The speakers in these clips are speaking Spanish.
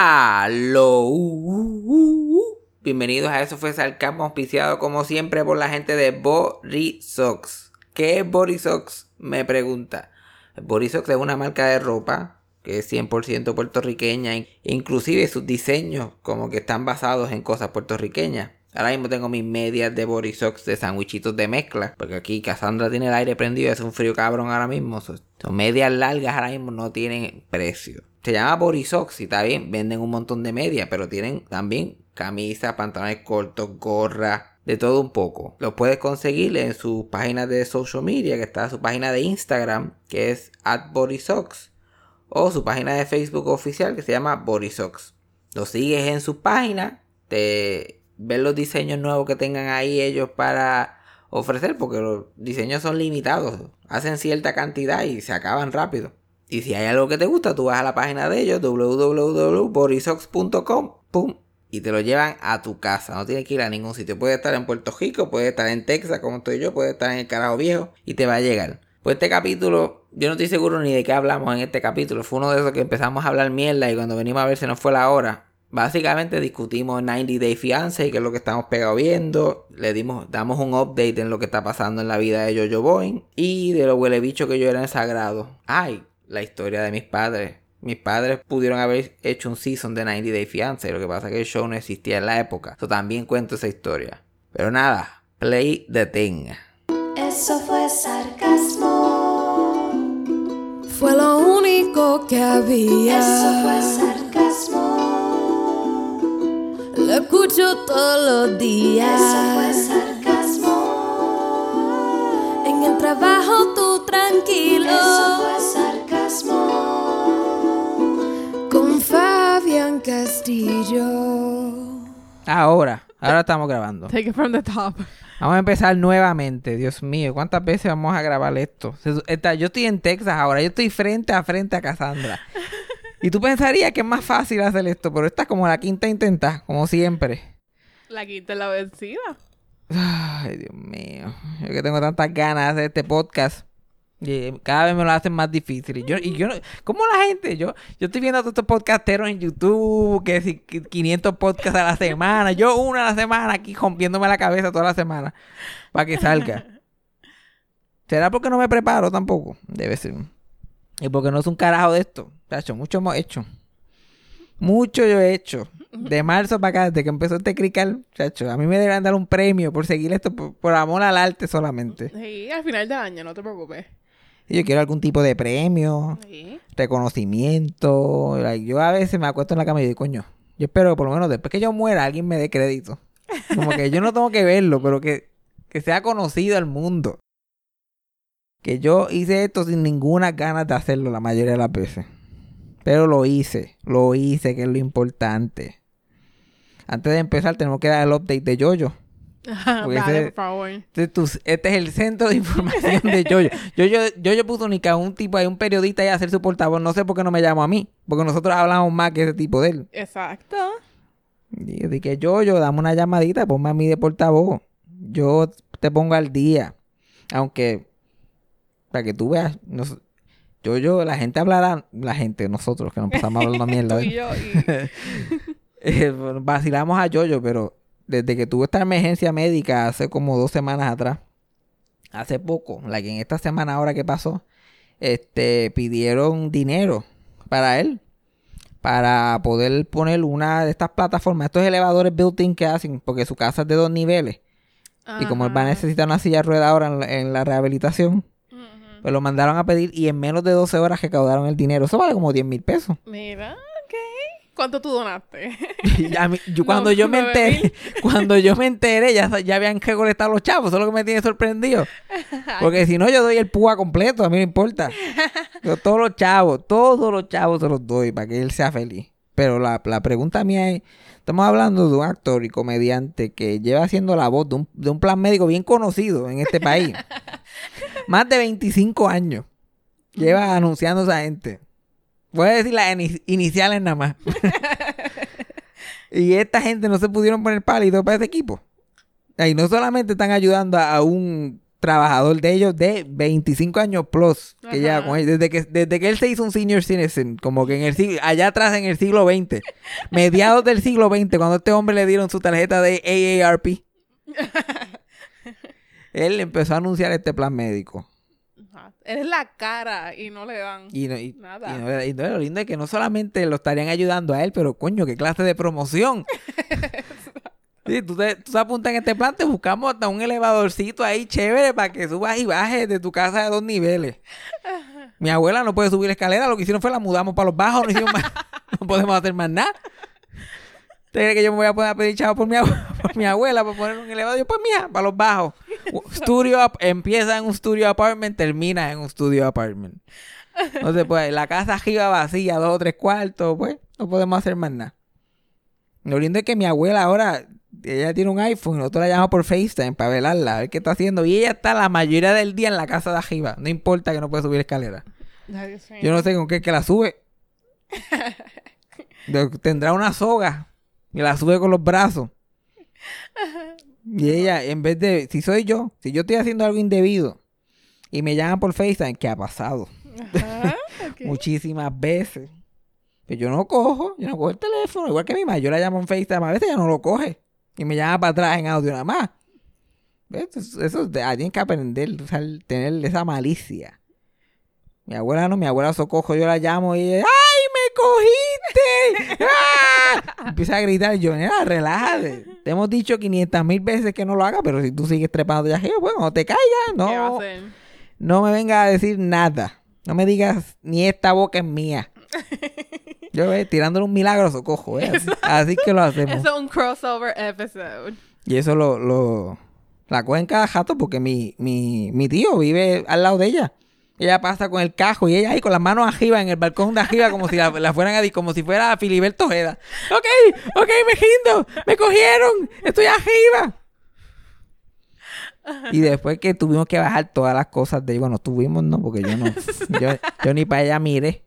Aló. Bienvenidos a Eso fue Sarcasmo auspiciado como siempre por la gente de Borisox. ¿Qué es Borisox? Me pregunta. Borisox es una marca de ropa que es 100% puertorriqueña. Inclusive sus diseños como que están basados en cosas puertorriqueñas. Ahora mismo tengo mis medias de Borisox de sandwichitos de mezcla. Porque aquí Cassandra tiene el aire prendido. Es un frío cabrón ahora mismo. Son medias largas ahora mismo no tienen precio. Se llama Borisox y está bien. Venden un montón de medias. Pero tienen también camisas, pantalones cortos, gorras. De todo un poco. Lo puedes conseguir en sus páginas de social media. Que está su página de Instagram. Que es at Borisox. O su página de Facebook oficial. Que se llama Borisox. Lo sigues en su página. Te ver los diseños nuevos que tengan ahí ellos para ofrecer, porque los diseños son limitados, hacen cierta cantidad y se acaban rápido. Y si hay algo que te gusta, tú vas a la página de ellos, www.borisox.com, pum, y te lo llevan a tu casa. No tienes que ir a ningún sitio. Puede estar en Puerto Rico, puede estar en Texas, como estoy yo, puede estar en el Carajo Viejo, y te va a llegar. Pues este capítulo, yo no estoy seguro ni de qué hablamos en este capítulo. Fue uno de esos que empezamos a hablar mierda y cuando venimos a ver se nos fue la hora. Básicamente discutimos 90 Day Fiance, que es lo que estamos pegado viendo. Le dimos, damos un update en lo que está pasando en la vida de Jojo Boy. Y de lo huele bicho que yo era en sagrado. Ay, la historia de mis padres. Mis padres pudieron haber hecho un season de 90 Day Fiance. Lo que pasa es que el show no existía en la época. Yo también cuento esa historia. Pero nada, play the thing. Eso fue sarcasmo. Fue lo único que había. Eso fue sarcasmo. Lo escucho todos los días. Eso fue sarcasmo. En el trabajo tú tranquilo. Eso fue sarcasmo. Con Fabián Castillo. Ahora, ahora estamos grabando. Take it from the top. Vamos a empezar nuevamente. Dios mío, ¿cuántas veces vamos a grabar esto? Yo estoy en Texas ahora. Yo estoy frente a frente a Cassandra. Y tú pensarías que es más fácil hacer esto, pero esta es como la quinta intenta, como siempre. La quinta es la vencida. Ay, Dios mío. Yo que tengo tantas ganas de hacer este podcast. Y eh, cada vez me lo hacen más difícil. Y yo, y yo no- ¿Cómo la gente? Yo, yo estoy viendo a todos estos podcasteros en YouTube, que si 500 podcasts a la semana. Yo una a la semana aquí rompiéndome la cabeza toda la semana para que salga. ¿Será porque no me preparo tampoco? Debe ser. Y porque no es un carajo de esto. Chacho, mucho hemos hecho. Mucho yo he hecho. De marzo para acá, desde que empezó este crical, chacho. A mí me deberían dar un premio por seguir esto por, por amor al arte solamente. Sí, al final del año, no te preocupes. Y yo quiero algún tipo de premio, Sí. reconocimiento. like, yo a veces me acuesto en la cama y digo, coño, yo espero que por lo menos después que yo muera alguien me dé crédito. Como que yo no tengo que verlo, pero que, que sea conocido al mundo. Que yo hice esto sin ninguna ganas de hacerlo la mayoría de las veces. Pero lo hice, lo hice, que es lo importante. Antes de empezar tenemos que dar el update de Yoyo. Porque Dale, ese- por favor. Este, este es el centro de información de Yoyo. Yoyo, Yoyo puso ni que a un tipo, hay un periodista ahí a hacer su portavoz. No sé por qué no me llamo a mí. Porque nosotros hablamos más que ese tipo de él. Exacto. Y yo dije, Yoyo, dame una llamadita, ponme a mí de portavoz. Yo te pongo al día. Aunque, para que tú veas, nos- Yoyo, la gente hablará, la gente, nosotros que nos pasamos hablando mierda. Tú y yo. y- Eh, vacilamos a Yoyo, pero desde que tuve esta emergencia médica hace como dos semanas atrás, hace poco, la que en esta semana ahora que pasó, este, pidieron dinero para él, para poder poner una de estas plataformas, estos elevadores built-in que hacen, porque su casa es de dos niveles, y como él va a necesitar una silla de rueda ahora en la, en la rehabilitación. Pues lo mandaron a pedir y en menos de 12 horas recaudaron el dinero. Eso vale como 10 mil pesos. Mira, ok. ¿Cuánto tú donaste? Y a mí- yo, cuando No, yo me enteré, cuando yo me enteré, ya, ya habían recolectado los chavos. Eso es lo que me tiene sorprendido. Porque si no, yo doy el púa completo, a mí no importa. Yo todos los chavos, todos los chavos se los doy para que él sea feliz. Pero la, la pregunta mía es, estamos hablando de un actor y comediante que lleva haciendo la voz de un, de un plan médico bien conocido en este país. Más de 25 años. Lleva anunciando a esa gente. Voy a decir las ini- iniciales nada más. y esta gente no se pudieron poner pálidos para ese equipo. Y no solamente están ayudando a un trabajador de ellos de 25 años plus. Que ya con él, desde que, desde que él se hizo un senior citizen, como que en el siglo, allá atrás en el siglo XX, mediados del siglo XX, cuando a este hombre le dieron su tarjeta de AARP, él empezó a anunciar este plan médico. Ajá. Eres la cara y no le dan. Y, no- y- Nada. y no- y no- lo lindo es que no solamente lo estarían ayudando a él, pero coño, qué clase de promoción. Sí, tú, te, tú te apuntas en este plan, te buscamos hasta un elevadorcito ahí chévere para que subas y bajes de tu casa de dos niveles. Mi abuela no puede subir escalera, lo que hicieron fue la mudamos para los bajos, no, podemos hacer más nada. ¿Usted cree que yo me voy a poner a pedir chavo por mi, por mi abuela para poner un elevador? Yo, pues mija, para los bajos. Studio empieza en un studio apartment, termina en un studio apartment. Se puede. La casa arriba vacía, dos o tres cuartos, pues no podemos hacer más nada. Lo lindo es que mi abuela ahora, ella tiene un iPhone y nosotros la llamamos por FaceTime para velarla, a ver qué está haciendo. Y ella está la mayoría del día en la casa de arriba. No importa que no puede subir escalera. Yo no sé con qué es que la sube. Tendrá una soga y la sube con los brazos. Y ella, en vez de, si soy yo, si yo estoy haciendo algo indebido y me llaman por FaceTime, ¿qué ha pasado? Ajá. Muchísimas veces. Pero yo no cojo, yo no cojo el teléfono, igual que mi madre, yo la llamo en FaceTime, a veces ella no lo coge y me llama para atrás en audio nada más. Eso, eso ah, tienen que aprender, o sea, el- tener esa malicia. Mi abuela no, mi abuela socojo, yo la llamo y ella, ¡ay, me cogiste! ¡Ah! Empieza a gritar yo, nena, relájate. Te hemos dicho 500 mil veces que no lo hagas, pero si tú sigues trepando arriba, pues cuando te caigas, ¿Qué va a no, hacer? no me vengas a decir nada. No me digas, ni esta boca es mía. Yo, eh, tirándole un milagro socojo, eh. Así, así que lo hacemos. Eso es un crossover episode. Y eso lo, lo la cogen cada jato porque mi, mi, mi tío vive al lado de ella. Ella pasa con el cajo y ella ahí con las manos arriba en el balcón de arriba como si la, la fueran a como si fuera Filiberto Ojeda. Ok, ok, me rindo, me cogieron, estoy arriba. Y después que tuvimos que bajar todas las cosas de bueno, tuvimos no, porque yo no, yo, yo ni para allá miré.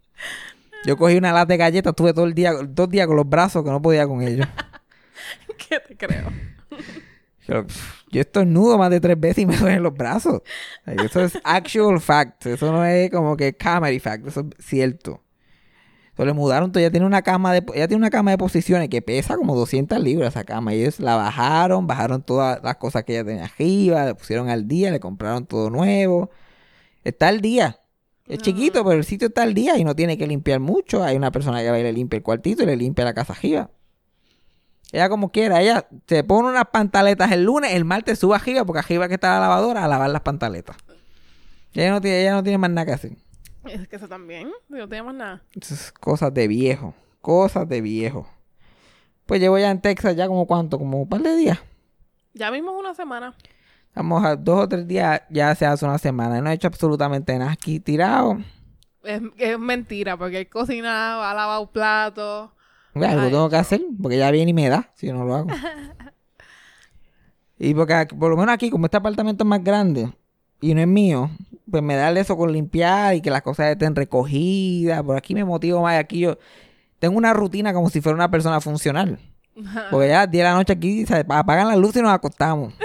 Yo cogí una lata de galletas, estuve todo el día, dos días con los brazos que no podía con ellos. ¿Qué te creo? Pero, pff, yo estornudo más de tres veces y me duelen los brazos. Eso es actual fact. Eso no es como que comedy fact. Eso es cierto. Eso le mudaron. Ella tiene una cama de, ella tiene una cama de posiciones que pesa como 200 libras esa cama. Y ellos la bajaron, bajaron todas las cosas que ella tenía arriba, le pusieron al día, le compraron todo nuevo. Está al día. Es chiquito, pero el sitio está al día y no tiene que limpiar mucho. Hay una persona que va y le limpia el cuartito y le limpia la casa arriba. Ella como quiera, ella se pone unas pantaletas el lunes, el martes sube arriba, porque arriba que está la lavadora a lavar las pantaletas. Ella no tiene, ella no tiene más nada que hacer. Es que eso también. No tenemos nada. Eso es cosas de viejo. Cosas de viejo. Pues llevo ya en Texas ya como cuánto, como un par de días. Ya mismo es una semana. Vamos a dos o tres días, ya se hace una semana. No he hecho absolutamente nada aquí tirado. Es, es mentira, porque he cocinado, ha lavado platos. Ve, Algo tengo que hacer, porque ya viene y me da, si no lo hago. y porque por lo menos aquí, como este apartamento es más grande y no es mío, pues me da eso con limpiar y que las cosas estén recogidas. Por aquí me motivo más. Aquí yo tengo una rutina como si fuera una persona funcional. Porque ya a las 10 de la noche aquí se apagan las luces y nos acostamos.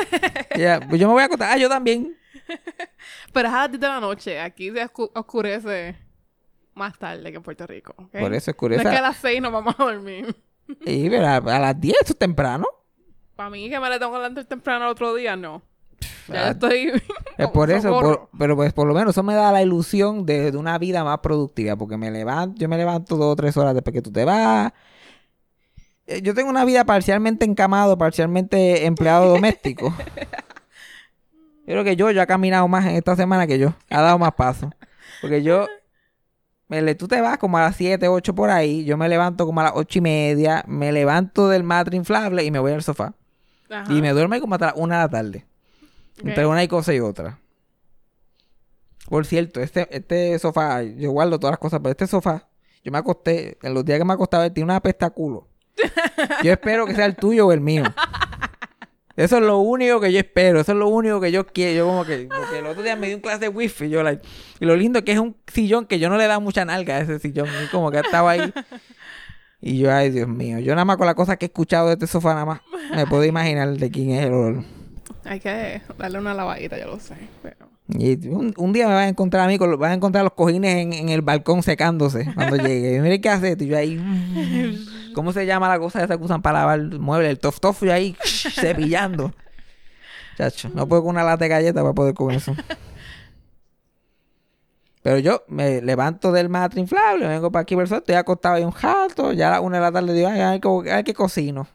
Ya, pues yo me voy a acostar. Ah, yo también. Pero es a las 10 de la noche. Aquí se oscu- oscurece más tarde que en Puerto Rico. ¿ok? Por eso No oscurece. es que a las 6 nos vamos a dormir. Sí, pero a, a las 10 eso es temprano. Para mí que me le tengo que levantar temprano el otro día, no. Ya Ah, estoy... Es por eso, socorro. por- pero pues por lo menos eso me da la ilusión de, de una vida más productiva, porque me levanto, yo me levanto dos o tres horas después que tú te vas. Eh, Yo tengo una vida parcialmente encamado, parcialmente empleado doméstico. Yo creo que yo, yo ha caminado más en esta semana que yo, ha dado más pasos. Porque yo, me tú te vas como a las 7, 8 por ahí, yo me levanto como a las ocho y media, me levanto del matre inflable y me voy al sofá. Ajá. Y me duermo como hasta la una de la tarde. Ok. Entre una y cosa y otra. Por cierto, este, este sofá, yo guardo todas las cosas, pero este sofá, yo me acosté, en los días que me acostaba, tiene una pesta a culo. Yo espero que sea el tuyo o el mío. Eso es lo único que yo espero, eso es lo único que yo quiero. Yo como que, porque el otro día me dio un clase de wifi, yo like, y lo lindo que es un sillón que yo no le da mucha nalga a ese sillón, y como que estaba ahí. Y yo, ay Dios mío, yo nada más con la cosa que he escuchado de este sofá nada más, me puedo imaginar de quién es el olor. Hay que darle una lavadita, yo lo sé. Pero... Y un, un día me vas a encontrar a mí, con, vas a encontrar los cojines en, en el balcón secándose cuando llegue. Y mira qué haces, y yo ahí. mm, ¿Cómo se llama la cosa esa que usan para lavar el mueble? El tof tof, yo ahí cepillando. Chacho, no puedo con una lata de galleta para poder con eso. Pero yo me levanto del matre inflable, vengo para aquí por estoy acostado ahí un jato, ya a las una de la tarde digo, ay, ay, qué- ay, qué cocino.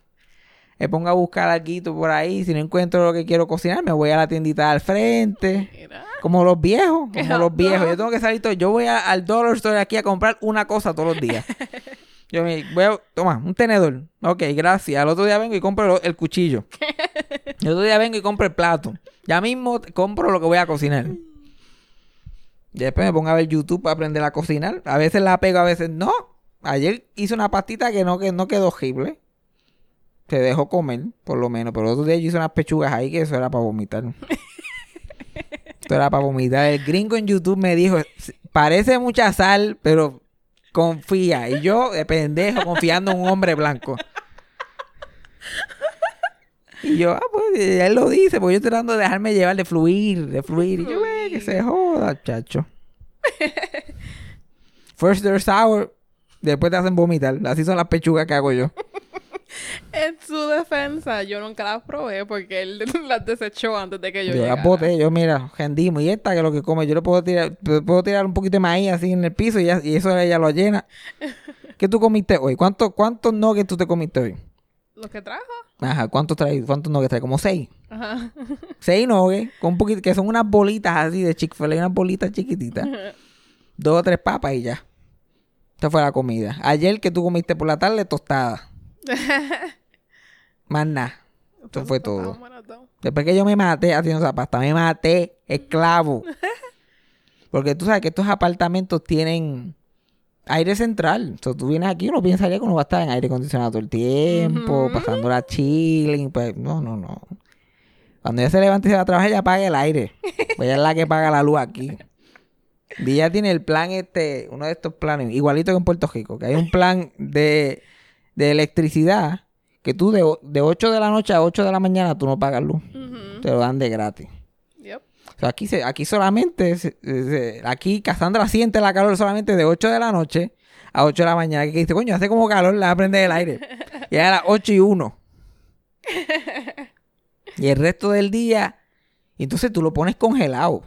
Me pongo a buscar algo por ahí, si no encuentro lo que quiero cocinar, me voy a la tiendita al frente. Mira. Como los viejos, como los viejos. Yo tengo que salir todo. Yo voy a- al dollar store aquí a comprar una cosa todos los días. Yo me voy a, toma, un tenedor. Ok, gracias. Al otro día vengo y compro el cuchillo. El otro día vengo y compro el plato. Ya mismo compro lo que voy a cocinar. Y después me pongo a ver YouTube para aprender a cocinar. A veces la pego, a veces no. Ayer hice una pastita que no, que no quedó horrible. Se dejó comer, por lo menos. Pero el otro día yo hice unas pechugas ahí que eso era para vomitar. Esto era para vomitar. El gringo en YouTube me dijo, parece mucha sal, pero confía. Y yo, de pendejo, confiando en un hombre blanco. Y yo, ah, pues él lo dice, porque yo estoy tratando de dejarme llevar, de fluir, de fluir. Y yo, ve, que se joda, chacho. First they're sour, después te hacen vomitar. Así son las pechugas que hago yo. En su defensa, yo nunca las probé porque él las desechó antes de que yo, Yo, llegara. las boté, yo mira, rendimos. Y esta que es lo que come, yo le puedo tirar, puedo tirar un poquito de maíz así en el piso y, ya- y eso ella lo llena. ¿Qué tú comiste hoy? ¿Cuántos cuántos nuggets tú te comiste hoy? ¿Los que trajo? Ajá, ¿cuántos traes? ¿Cuántos nuggets traes? Como seis. Ajá. Seis nuggets, con un poquito, que son unas bolitas así de Chick-fil-A, unas bolitas chiquititas. Dos o tres papas y ya. Esta fue la comida. Ayer que tú comiste por la tarde, tostada. Más nada. Esto fue todo. Después que yo me maté haciendo esa pasta, me maté, esclavo. Porque tú sabes que estos apartamentos tienen aire central. Entonces tú vienes aquí, uno pensaría que uno va a estar en aire acondicionado todo el tiempo, pasando la chilling. Pues no, no, no. Cuando ella se levante y se va a trabajar, ella apaga el aire. Pues ella es la que paga la luz aquí. Y ella tiene el plan este, uno de estos planes, igualito que en Puerto Rico, que hay un plan de, de electricidad que tú de, de 8 de la noche a 8 de la mañana tú no pagas luz. Te lo dan de gratis. Yep. O sea, aquí, se, aquí solamente, se- se- aquí Cassandra siente la calor solamente de 8 de la noche a 8 de la mañana. Que dice, coño, hace como calor, le va a prender el aire. Y a las 8 y 1. Y el resto del día, entonces tú lo pones congelado.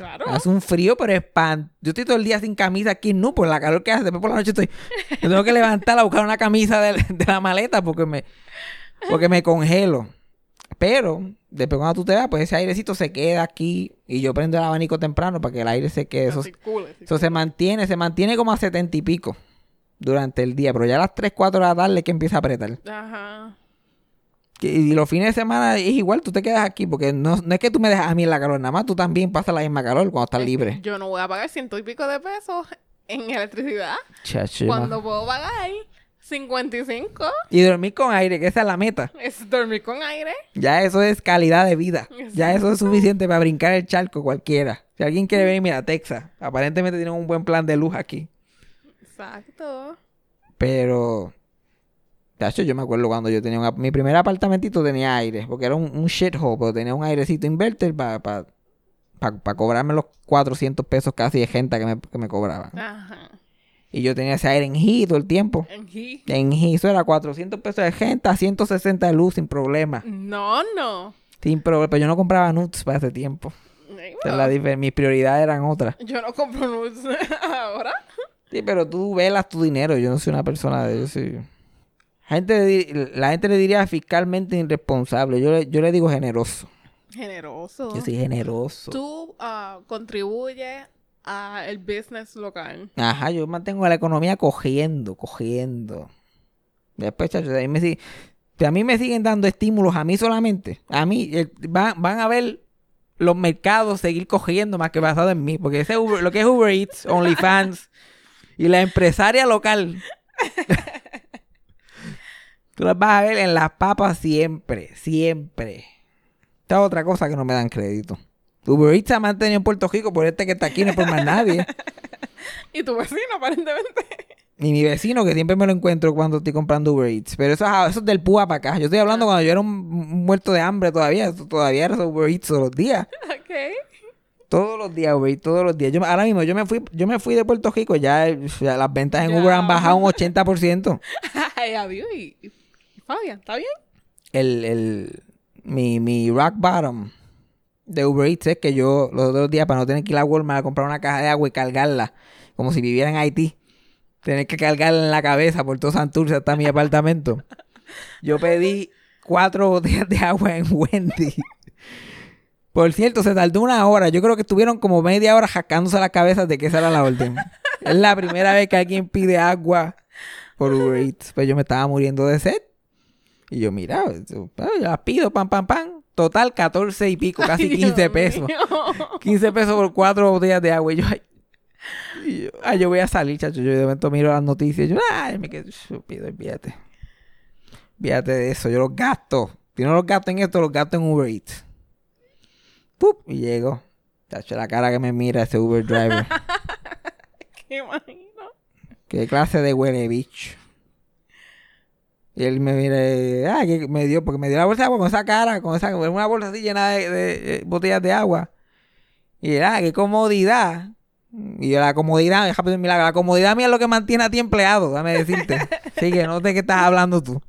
Claro. Hace un frío, pero espan... Yo estoy todo el día sin camisa aquí, no, por la calor que hace. Después por la noche estoy... Yo tengo que levantar a buscar una camisa de, de la maleta porque me... Porque me congelo. Pero, después cuando tú te vas, pues ese airecito se queda aquí. Y yo prendo el abanico temprano para que el aire se quede. Eso, Circule, eso se mantiene, se mantiene como a setenta y pico durante el día. Pero ya a las 3, 4 de la tarde es que empieza a apretar. Ajá. Y, los fines de semana es igual, tú te quedas aquí. Porque no, no es que tú me dejas a mí en la calor, nada más tú también pasas la misma calor cuando estás libre. Yo no voy a pagar ciento y pico de pesos en electricidad Chacho, yo cuando puedo pagar 55. Y dormir con aire, que esa es la meta. Es dormir con aire. Ya eso es calidad de vida. Ya eso es suficiente para brincar el charco cualquiera. Si alguien quiere venir, mira, Texas. Aparentemente tienen un buen plan de luz aquí. Exacto. Pero... Chacho, yo me acuerdo cuando yo tenía un... Mi primer apartamentito tenía aire. Porque era un, un shithole, pero tenía un airecito inverter para... Para cobrarme los 400 pesos casi de gente que me, que me cobraban. Ajá. Y yo tenía ese aire en heat todo el tiempo. En he- En heat, eso era 400 pesos de gente a 160 de luz sin problema. No, no. Sin problema. Pero yo no compraba nuts para ese tiempo. Es la Mis prioridades eran otras. Yo no compro nudes ahora. Sí, pero tú velas tu dinero. Yo no soy una persona de... Yo soy... Gente la gente le diría fiscalmente irresponsable. Yo le, yo le digo generoso. Generoso. Yo soy generoso. Tú ah, contribuyes al business local. Ajá, yo mantengo la economía cogiendo, cogiendo. Después, a mí me, sig- si a mí me siguen dando estímulos, a mí solamente. A mí, el- van, van a ver los mercados seguir cogiendo más que basado en mí. Porque ese Uber- lo que es Uber Eats, OnlyFans y la empresaria local. Tú las vas a ver en las papas siempre, siempre. Esta es otra cosa que no me dan crédito. Uber Eats se ha mantenido en Puerto Rico por este que está aquí, no es por más nadie. Y tu vecino, aparentemente. Y mi vecino, que siempre me lo encuentro cuando estoy comprando Uber Eats. Pero eso, es- eso es del púa para acá. Yo estoy hablando cuando yo era un, un muerto de hambre todavía. Eso todavía era Uber Eats todos los días. Ok. Todos los días, Uber Eats, todos los días. Yo, ahora mismo, yo me fui yo me fui de Puerto Rico. Ya, ya las ventas en Ya. Uber han bajado un 80%. Ay, adiós. Fabián, ¿está bien? el, el, mi, mi rock bottom de Uber Eats es que yo los otros días, para no tener que ir a Walmart a comprar una caja de agua y cargarla, como si viviera en Haití, tener que cargarla en la cabeza por todo Santurce hasta mi apartamento. Yo pedí cuatro botellas de agua en Wendy. Por cierto, se tardó una hora. Yo creo que estuvieron como media hora jacándose las cabezas de que esa era la orden. es la primera vez que alguien pide agua por Uber Eats. Pues yo me estaba muriendo de sed. Y yo, mira, yo las pido, pam, pam, pam. Total, 14 y pico, casi Ay, 15 Dios pesos. mío. 15 pesos por cuatro botellas de agua. Y yo, ay, y yo, ay, yo voy a salir, chacho. Yo de momento miro las noticias. Y yo, ay, me quedo estúpido, olvídate. De eso. Yo los gasto. Si no los gasto en esto, los gasto en Uber Eats. ¡Pup! Y llego. Chacho, la cara que me mira ese Uber driver. ¿Qué imagino? ¿Qué clase de huele bicho? Y él me mira, ah, que me dio, porque me dio la bolsa de agua con esa cara, con esa, una bolsa así llena de, de, eh, botellas de agua. Y él, ah, qué comodidad. Y yo, la comodidad, déjame mira, la comodidad mía es lo que mantiene a ti empleado, dame decirte. Así que no sé qué estás hablando tú.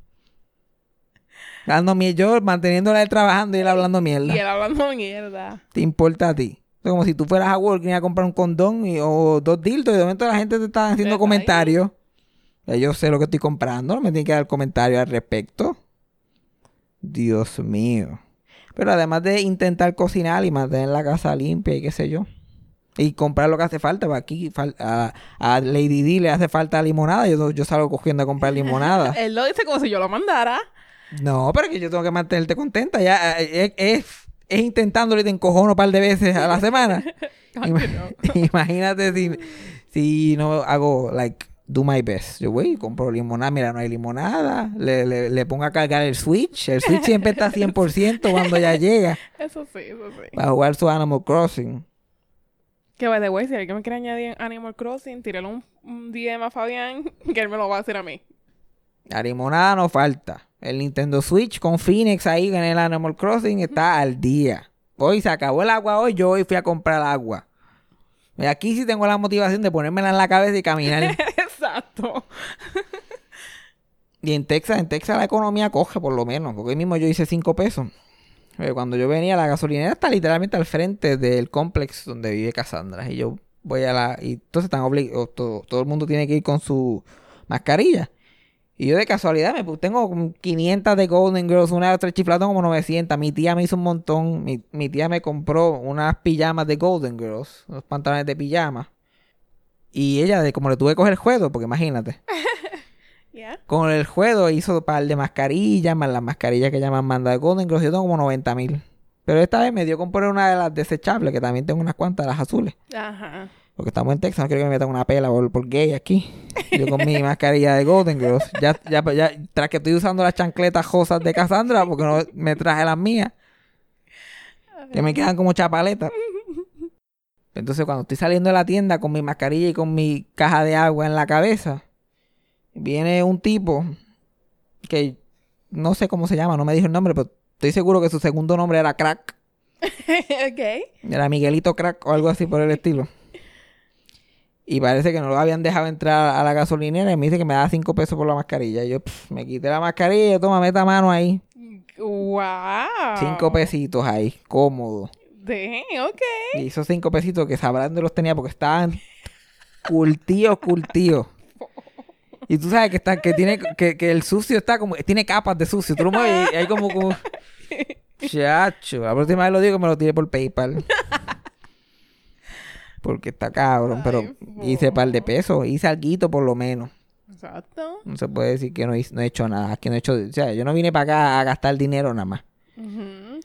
Hablando mierda, yo manteniéndola él trabajando y él hablando mierda. Y él hablando mierda. ¿Te importa a ti? Es como si tú fueras a Walgreens a comprar un condón y- o dos dildos y de momento la gente te está haciendo Ahí. comentarios. Yo sé lo que estoy comprando, no me tienen que dar comentarios al respecto. Dios mío. Pero además de intentar cocinar y mantener la casa limpia y qué sé yo. Y comprar lo que hace falta. pues aquí a, a Lady D le hace falta limonada. Yo, yo salgo cogiendo a comprar limonada. Él lo dice como si yo lo mandara. No, pero que yo tengo que mantenerte contenta. Ya es, es, es intentándolo y te encojono un par de veces a la semana. Ay, Ima- no. Imagínate si, si no hago, like, do my best. Yo voy y compro limonada. Mira, no hay limonada. Le, le, le pongo a cargar el Switch. El Switch siempre está 100% cuando ya llega. Eso sí, eso sí. Para jugar su Animal Crossing. Que by the way, si alguien me quiere añadir Animal Crossing, tírale un, un DM a Fabián, que él me lo va a hacer a mí. La limonada no falta. El Nintendo Switch con Phoenix ahí en el Animal Crossing está al día. Hoy se acabó el agua hoy, yo hoy fui a comprar agua. Y aquí sí tengo la motivación de ponérmela en la cabeza y caminar. Exacto. y en Texas, en Texas la economía coge por lo menos. Porque hoy mismo yo hice 5 pesos. Eh, Cuando yo venía, la gasolinera está literalmente al frente del complex donde vive Cassandra. Y yo voy a la... Y entonces están obligados... Todo, todo el mundo tiene que ir con su mascarilla. Y yo de casualidad me tengo como 500 de Golden Girls, una de tres chifladas como 900. Mi tía me hizo un montón. Mi, mi tía me compró unas pijamas de Golden Girls, unos pantalones de pijama. Y ella, de como le tuve que coger el juego, porque imagínate. Con el juego hizo un par de mascarillas, más las mascarillas que llaman manda de Golden Girls. Yo tengo como 90 mil. Pero esta vez me dio comprar una de las desechables, que también tengo unas cuantas, las azules. Ajá. Porque estamos en Texas, no quiero que me metan una pela por, por gay aquí. Yo con mi mascarilla de Golden Girls. Ya, ya, ya, tras que estoy usando las chancletas josas de Cassandra, porque no me traje las mías. Que me quedan como chapaletas. Entonces, cuando estoy saliendo de la tienda con mi mascarilla y con mi caja de agua en la cabeza, viene un tipo que no sé cómo se llama, no me dijo el nombre, pero estoy seguro que su segundo nombre era Crack. ok. Era Miguelito Crack o algo así por el estilo. Y parece que no lo habían dejado entrar a la gasolinera y me dice que me da cinco pesos por la mascarilla. Y yo pff, me quité la mascarilla, toma, meta mano ahí. Wow. Cinco pesitos ahí, cómodo. Ok. Y esos cinco pesitos que sabrán dónde los tenía porque estaban curtidos, curtidos. Y tú sabes que está, que tiene, que, que el sucio está como, tiene capas de sucio. Tú lo mueves y hay como, como, chacho. La próxima vez lo digo que me lo tire por PayPal. Porque está cabrón, pero Ay, hice par de pesos, hice alguito por lo menos. Exacto. No se puede decir que no, hice- no he hecho nada, que no he hecho, o sea, yo no vine para acá a gastar dinero nada más.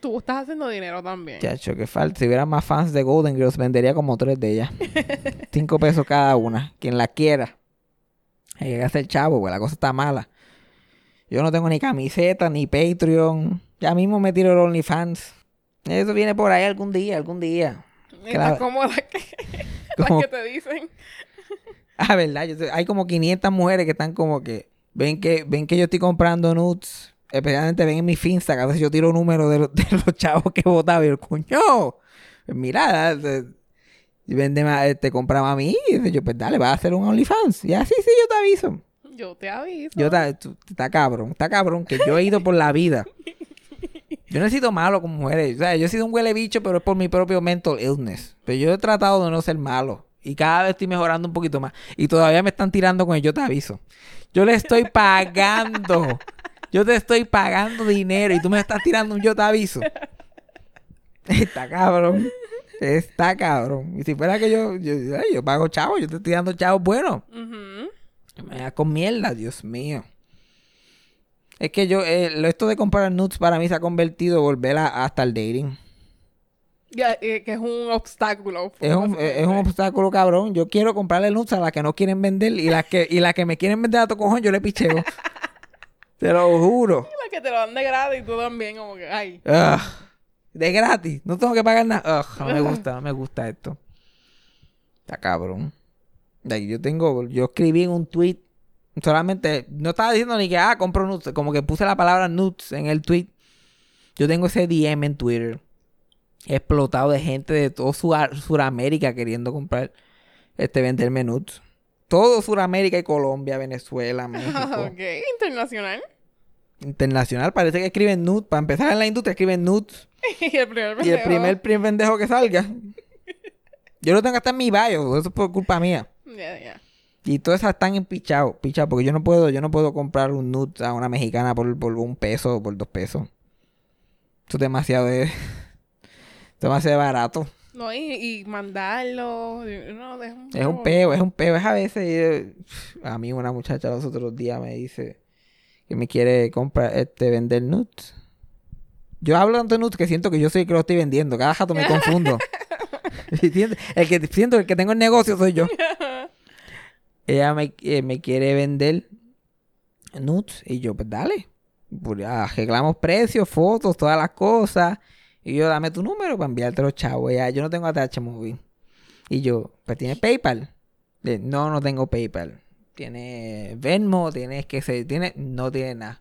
Tú estás haciendo dinero también. Chacho, que falta. Si hubiera más fans de Golden Girls, vendería como tres de ellas. Cinco pesos cada una. Quien la quiera. Hay que hacer chavo, pues la cosa está mala. Yo no tengo ni camiseta, ni Patreon. Ya mismo me tiro el OnlyFans. Eso viene por ahí algún día, algún día. Como la las que te dicen. Ah, verdad. Yo hay como 500 mujeres que están como que ven que ven que yo estoy comprando nudes. Especialmente ven en mi Finsta, que a veces yo tiro números de, los- de los chavos que votaba y yo, coño, pues mira, eh, vende más, te compraba a mí. Y yo, pues dale, va a hacer un OnlyFans. Y así, sí, yo te aviso. Yo te aviso. Yo tú- está cabrón, está cabrón, que yo he ido por la vida. Yo no he sido malo con mujeres. O sea, yo he sido un huele bicho, pero es por mi propio mental illness. Pero yo he tratado de no ser malo. Y cada vez estoy mejorando un poquito más. Y todavía me están tirando con el yo te aviso. Yo le estoy pagando. Yo te estoy pagando dinero y tú me estás tirando un yo te aviso. Está cabrón. Está cabrón. Y si fuera que yo, yo, yo pago chavos, yo te estoy dando chavos buenos. Ujú. Me da con mierda, Dios mío. Es que yo, eh, lo- esto de comprar nudes para mí se ha convertido en volver a- hasta el dating. Ya, eh, que es un obstáculo. Es un, eh, es un obstáculo cabrón. Yo quiero comprarle nudes a las que no quieren vender y las que, y las que me quieren vender a tu cojón, yo le picheo. Te lo juro. La que te lo dan de gratis y tú también, como que, ay. Ugh. De gratis. No tengo que pagar nada. Ugh, no me gusta, no me gusta esto. Está cabrón. Yo tengo, yo escribí en un tweet. Solamente, no estaba diciendo ni que, ah, compro nudes. Como que puse la palabra nudes en el tweet. Yo tengo ese DM en Twitter. Explotado de gente de todo Sudamérica queriendo comprar, este, venderme nudes. Todo Sudamérica y Colombia, Venezuela, México. ok, internacional. Internacional, parece que escriben nudes. Para empezar en la industria escriben nudes. y el primer Y el pendejo. primer, primer pendejo que salga. Yo lo tengo hasta en mi bio, eso es por culpa mía. Ya, ya. Y todas esas están empichados, pichados, porque yo no puedo, yo no puedo comprar un nude a una mexicana por, por un peso o por dos pesos. Eso es demasiado de, demasiado barato. No, y, y mandarlo. No, es un, Es un peo, es un peo, es a veces. eh, a mí una muchacha los otros días me dice que me quiere comprar, este, vender nudes. Yo hablo tanto de nudes que siento que yo soy el que lo estoy vendiendo. Cada rato me confundo. El que siento el que tengo el negocio soy yo. Ella me, eh, me quiere vender nudes y yo, pues dale. Pues, ya, Arreglamos precios, fotos, todas las cosas. Y yo, dame tu número para enviarte los chavos. Ella, yo no tengo ATH móvil. Y yo, pues tienes PayPal. Le, no, no tengo PayPal. Tiene Venmo, tienes que se tiene, no tiene nada.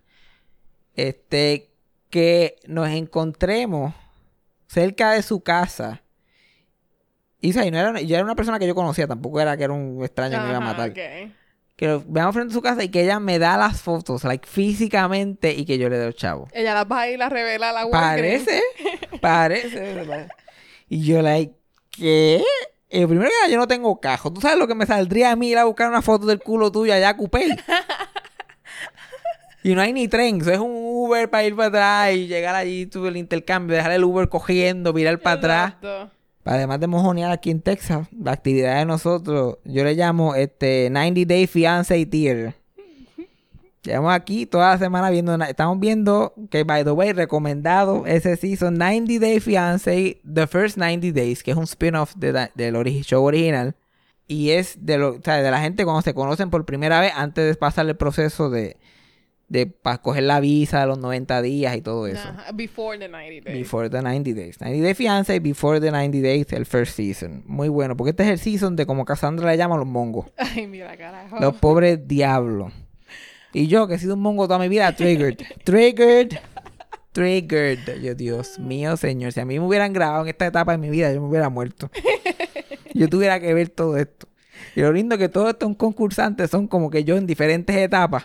Este, que nos encontremos cerca de su casa. Y, o sea, no era, yo era una persona que yo conocía, tampoco era que era un extraño que me iba a matar. Que lo veamos frente a su casa y que ella me da las fotos, like, físicamente, y que yo le doy los chavos. Ella las va a ir a revelar a la. Parece, parece. Y yo, like, ¿qué? Eh, primero que nada, yo no tengo cajo. ¿Tú sabes lo que me saldría a mí ir a buscar una foto del culo tuyo allá a Coupé? y no hay ni tren. Eso es un Uber para ir para atrás y llegar allí, tuve el intercambio, dejar el Uber cogiendo, virar para atrás. Además de mojonear aquí en Texas, la actividad de nosotros, yo le llamo este 90 Day Fiancé Theater. Llevamos aquí toda la semana viendo, estamos viendo que, by the way, recomendado ese season 90 Day Fiancé, The First 90 Days, que es un spin-off de del show original. Y es de, lo, o sea, de la gente cuando se conocen por primera vez antes de pasar el proceso de, de para coger la visa de los 90 días y todo eso. Before the 90 days. Before the 90 Days. 90 Day Fiancé, Before the 90 Days, el first season. Muy bueno, porque este es el season de como Cassandra le llama los mongos. Ay, mira, carajo. Los pobres diablos. Y yo, que he sido un mongo toda mi vida, triggered. Triggered. Triggered. Yo, Dios mío, señor. Si a mí me hubieran grabado en esta etapa de mi vida, yo me hubiera muerto. Yo tuviera que ver todo esto. Y lo lindo que todos estos concursantes son como que yo en diferentes etapas.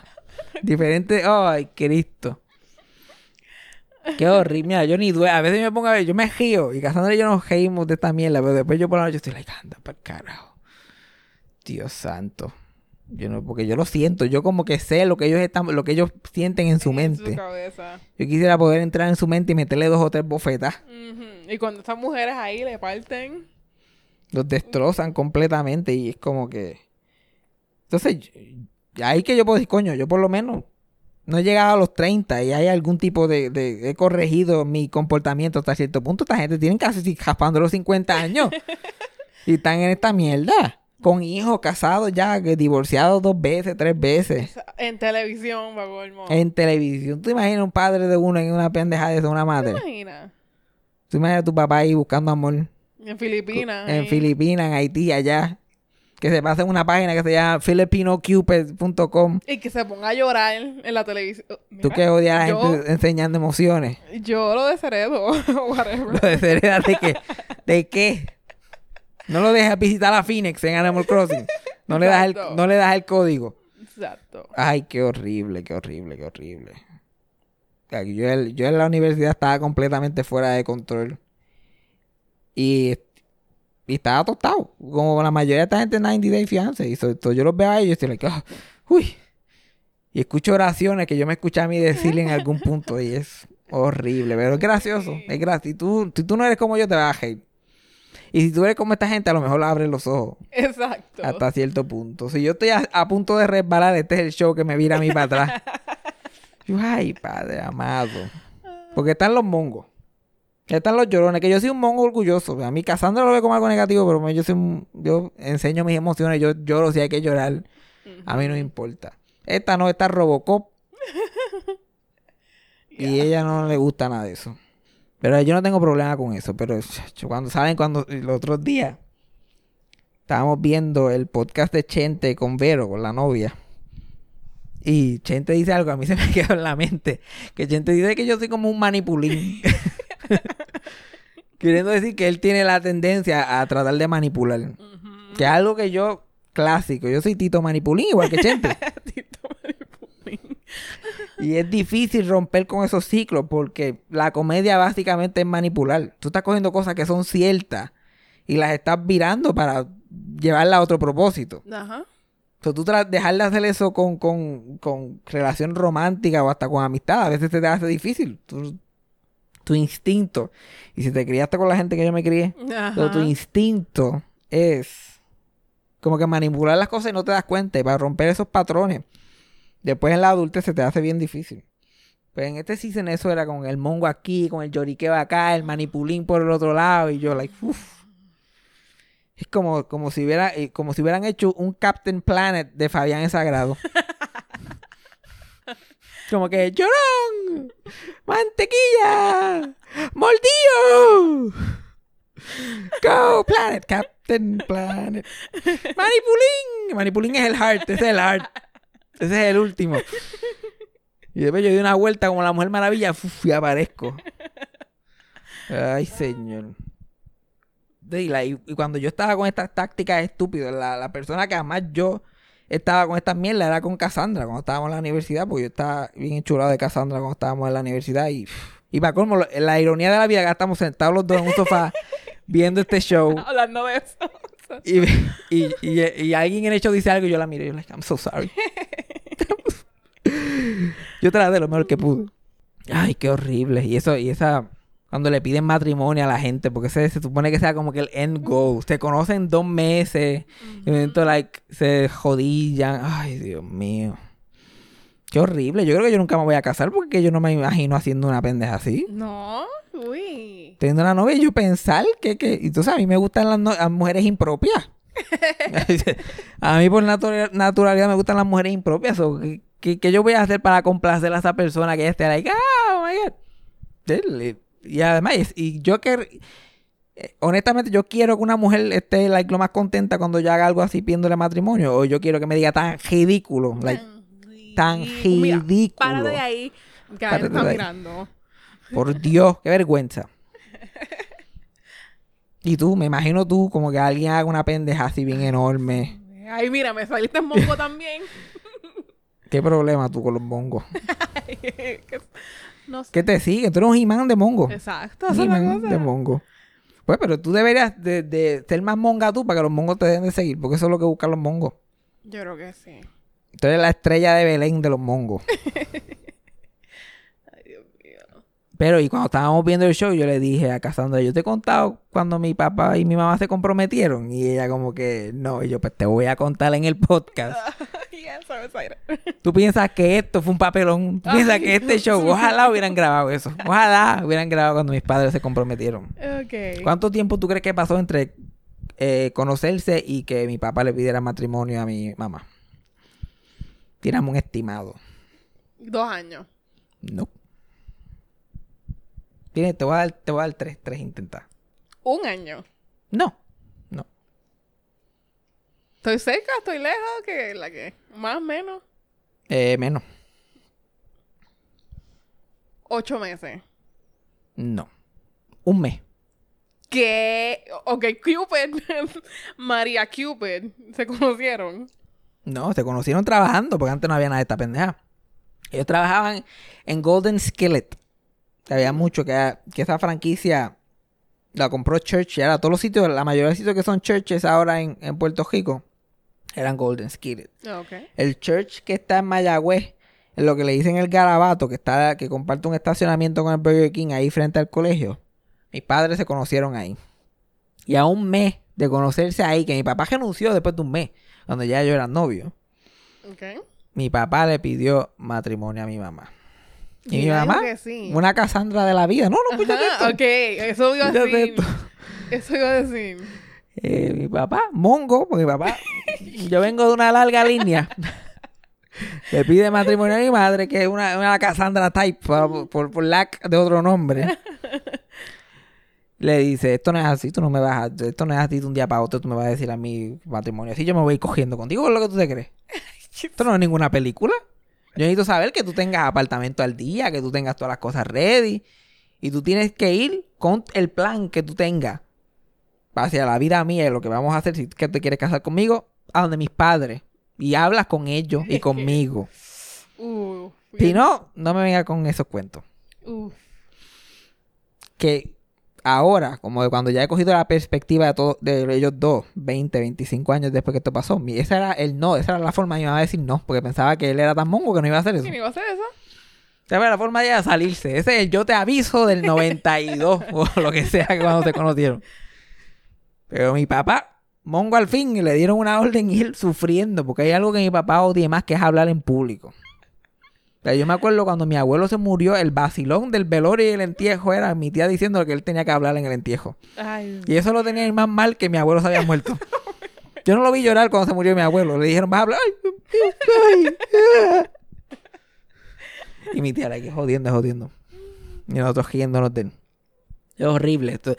Diferentes. ¡Ay, Cristo! Qué horrible. Mira, yo ni duele. A veces me pongo a ver, yo me río. Y Cassandra y yo nos reímos de esta mierda. Pero después yo por la noche estoy like, anda para carajo. Dios santo. Yo no, porque yo lo siento. Yo como que sé lo que ellos están, lo que ellos sienten en su En mente. su cabeza. Yo quisiera poder entrar en su mente y meterle dos o tres bofetas. Ujú. Y cuando estas mujeres ahí le parten. Los destrozan completamente y es como que... Entonces, yo- ahí que yo puedo decir, coño, yo por lo menos no he llegado a los 30 y hay algún tipo de... de- he corregido mi comportamiento hasta cierto punto. Esta gente tienen casi raspando los 50 años. y están en esta mierda. Con hijos, casados ya, divorciados dos veces, tres veces. En televisión, para colmo. En televisión. ¿Tú imaginas un padre de uno en una pendeja de una ¿Te madre? imaginas? ¿Tú imaginas a tu papá ahí buscando amor? En Filipinas. en. Filipinas, en Haití, allá. Que se pase en una página que se llama filipinocupid.com. Y que se ponga a llorar en la televisión. Tú Mira, que odias a la yo- gente enseñando emociones. Yo lo desheredo. Whatever. Lo de seriedad de qué? ¿De qué? No lo dejas visitar a Phoenix en Animal Crossing. No le das el, no le das el código. Exacto. Ay, qué horrible, qué horrible, qué horrible. Yo, yo en la universidad estaba completamente fuera de control. Y, y estaba tostado. Como la mayoría de esta gente en 90 Day Fiance. Y todo yo los veo a ellos y estoy like, "Ah, uy. Y escucho oraciones que yo me escuché a mí decir en algún punto. Y es horrible. Pero es gracioso. Es gracioso. Si tú, si tú no eres como yo, te vas a hate. Y si tú eres como esta gente, a lo mejor abres los ojos. Exacto. Hasta cierto punto. Si yo estoy a, a punto de resbalar, este es el show que me vira a mí para atrás. Yo, ay, padre amado. Porque están los mongos. Están los llorones, que yo soy un mongo orgulloso. A mí Cassandra lo ve como algo negativo, pero yo soy un- yo enseño mis emociones, yo lloro si hay que llorar. A mí no me importa. Esta no, esta es Robocop. Y ella no le gusta nada de eso. Pero yo no tengo problema con eso. Pero cuando saben, cuando los otros días estábamos viendo el podcast de Chente con Vero, con la novia. Y Chente dice algo, a mí se me quedó en la mente. Que Chente dice que yo soy como un manipulín. Queriendo decir que él tiene la tendencia a tratar de manipular. Que es algo que yo, clásico, yo soy Tito Manipulín, igual que Chente. Tito Maripulín. Y es difícil romper con esos ciclos porque la comedia básicamente es manipular. Tú estás cogiendo cosas que son ciertas y las estás virando para llevarla a otro propósito. Ajá. O sea, tú dejar de hacer eso con, con, con relación romántica o hasta con amistad, a veces te hace difícil. Tu instinto. Y si te criaste con la gente que yo me crié, pero tu instinto es como que manipular las cosas y no te das cuenta. Y para romper esos patrones, después en la adultez se te hace bien difícil. Pues en este season eso era con el mongo aquí, con el lloriqueo acá, el manipulín por el otro lado. Y yo, like, uff. Es como, como, si hubiera, eh, como si hubieran hecho un Captain Planet de Fabián Sagrado. como que, llorón, mantequilla, mordido. Go Planet, Captain Planet. Manipulín. Manipulín es el heart, ese es el heart. Ese es el último. Y después yo di una vuelta como la Mujer Maravilla uf, y aparezco. Ay, señor. Y- y cuando yo estaba con estas tácticas estúpidas, la, la persona que además yo estaba con estas mierdas era con Cassandra cuando estábamos en la universidad, porque yo estaba bien enchulado de Cassandra cuando estábamos en la universidad. Y, y para colmo, la ironía de la vida que estamos sentados los dos en un sofá viendo este show. Hablando de eso. Y, y, y, y alguien en show dice algo y yo la miro y yo like, I'm so sorry. yo traté lo mejor que pude. Ay, qué horrible. Y eso, y esa, cuando le piden matrimonio a la gente, porque ese se supone que sea como que el end goal. Se conocen dos meses, y momento, like, se jodillan. Ay, Dios mío. Qué horrible. Yo creo que yo nunca me voy a casar porque yo no me imagino haciendo una pendeja así. No. Uy. Teniendo una novia y yo pensar que, que... Sabes, a mí me gustan las, no- las mujeres impropias. a mí por natura- naturalidad me gustan las mujeres impropias. o ¿qué, qué, qué yo voy a hacer para complacer a esa persona que ella esté like, ah, oh my God. Y además, y yo que... eh, Honestamente, yo quiero que una mujer esté like, lo más contenta cuando yo haga algo así pidiéndole matrimonio. O yo quiero que me diga tan ridículo. Like, tan Mira, ridículo. Párate de ahí. Que alguien está ahí. mirando. Por Dios, qué vergüenza. Y tú, me imagino tú como que alguien haga una pendeja así bien enorme. Ay, mira, me saliste en mongo también. ¿Qué problema tú con los mongos? Que- no sé. ¿Qué te sigue? Tú eres un imán de mongo. Exacto, Un imán de mongo. Pues, pero tú deberías de, de ser más monga tú para que los mongos te den de seguir, porque eso es lo que buscan los mongos. Yo creo que sí. Tú eres la estrella de Belén de los mongos. Pero, y cuando estábamos viendo el show, yo le dije a Cassandra, yo te he contado cuando mi papá y mi mamá se comprometieron. Y ella como que, no, y yo pues te voy a contar en el podcast. yes. Tú piensas que esto fue un papelón. Tú piensas que este show, ojalá hubieran grabado eso. Ojalá hubieran grabado cuando mis padres se comprometieron. Ok. ¿Cuánto tiempo tú crees que pasó entre eh, conocerse y que mi papá le pidiera matrimonio a mi mamá? Tiramos un estimado. Dos años. No. Te voy a dar, te voy a dar tres, tres intentas. Un año. No, no. Estoy cerca, estoy lejos, que la que más o menos Eh, menos. ocho meses. No. Un mes. Que, ok, Cupid, María Cupid, se conocieron. No, se conocieron trabajando, porque antes no había nada de esta pendeja. Ellos trabajaban en Golden Skillet. Había mucho, que, que esa franquicia la compró Church. Y ahora todos los sitios, la mayoría de los sitios que son churches ahora en, en Puerto Rico, eran Golden Skillet. Ah. El church que está en Mayagüez, en lo que le dicen el Garabato, que está, que comparte un estacionamiento con el Burger King ahí frente al colegio. Mis padres se conocieron ahí. Y a un mes de conocerse ahí, que mi papá renunció después de un mes, cuando ya yo era novio, mi papá le pidió matrimonio a mi mamá. Y, mi mamá, sí. una Casandra de la vida. No, no, escúchate esto. Ajá, ok, eso iba a decir. esto. Eso iba a decir. Eh, mi papá, mongo, porque mi papá, yo vengo de una larga línea. Le pide matrimonio a mi madre, que es una, una Cassandra type, por, por, por lack de otro nombre. Le dice, esto no es así, tú no me vas a, esto no es así de un día para otro, tú me vas a decir a mi matrimonio. Así yo me voy cogiendo contigo, ¿qué es lo que tú te crees? Esto no es ninguna película. Yo necesito saber que tú tengas apartamento al día, que tú tengas todas las cosas ready. Y tú tienes que ir con el plan que tú tengas hacia la vida mía y lo que vamos a hacer si que te quieres casar conmigo, a donde mis padres. Y hablas con ellos y conmigo. Uh, Si no, no me venga con esos cuentos. uh, Que ahora, como de cuando ya he cogido la perspectiva de, todo, de ellos dos, 20, 25 años después que esto pasó, mi- esa era el no, esa era la forma de mi mamá de decir no, porque pensaba que él era tan mongo que no iba a hacer eso. ¿Quién iba a hacer eso? Esa era la forma de ella salirse. Ese es el yo te aviso del 92 o lo que sea que cuando se conocieron. Pero mi papá, mongo al fin, le dieron una orden y él sufriendo, porque hay algo que mi papá odia más que es hablar en público. Sea, yo me acuerdo cuando mi abuelo se murió, el vacilón del velorio y el entierro era mi tía diciendo que él tenía que hablar en el entierro. Ay, Y eso lo tenía más mal que mi abuelo se había muerto. Yo no lo vi llorar cuando se murió mi abuelo. Le dijeron, vas a hablar. Ay, ay, ay. Y mi tía, la que jodiendo, jodiendo. Y nosotros riéndonos de él. Es horrible. Esto.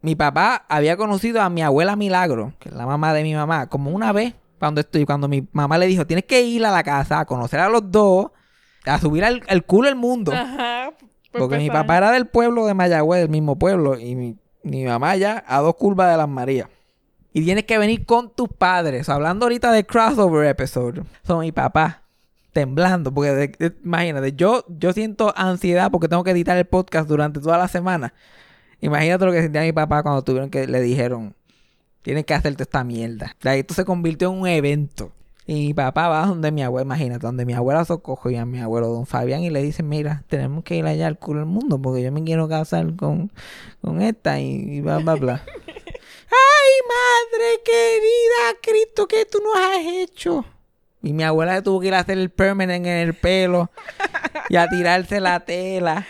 Mi papá había conocido a mi abuela Milagro, que es la mamá de mi mamá, como una vez cuando estoy, cuando mi mamá le dijo, tienes que ir a la casa a conocer a los dos, a subir al, al culo el mundo. Ajá. por Porque mi papá era del pueblo de Mayagüez, del mismo pueblo, y mi, mi mamá ya a dos curvas de las Marías. Y tienes que venir con tus padres. Hablando ahorita de crossover episode. Son mi papá temblando. Porque de- de- imagínate, yo, yo siento ansiedad porque tengo que editar el podcast durante toda la semana. Imagínate lo que sentía mi papá cuando tuvieron que le dijeron, tienes que hacerte esta mierda. O sea, esto se convirtió en un evento. Y mi papá va donde mi abuela, imagínate, donde mi abuela Socojo y a mi abuelo Don Fabián y le dice, mira, tenemos que ir allá al culo del mundo porque yo me quiero casar con, con esta y, y bla, bla, bla. ¡Ay, madre querida! Cristo, ¿qué tú nos has hecho? Y mi abuela tuvo que ir a hacer el permanent en el pelo y a tirarse la tela.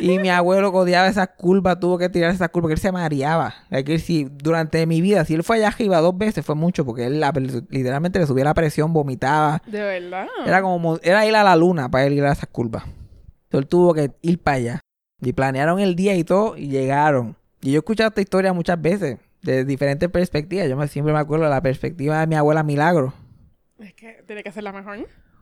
Y mi abuelo codiaba esas curvas, tuvo que tirar esas curvas, porque él se mareaba. Es que si durante mi vida, si él fue allá arriba dos veces, fue mucho, porque él la- literalmente le subía la presión, vomitaba. De verdad. Era como mo- era ir a la luna para él ir a esas curvas. Entonces él tuvo que ir para allá. Y planearon el día y todo, y llegaron. Y yo he escuchado esta historia muchas veces, de diferentes perspectivas. Yo me, siempre me acuerdo de la perspectiva de mi abuela Milagro. Es que tiene que ser la mejor.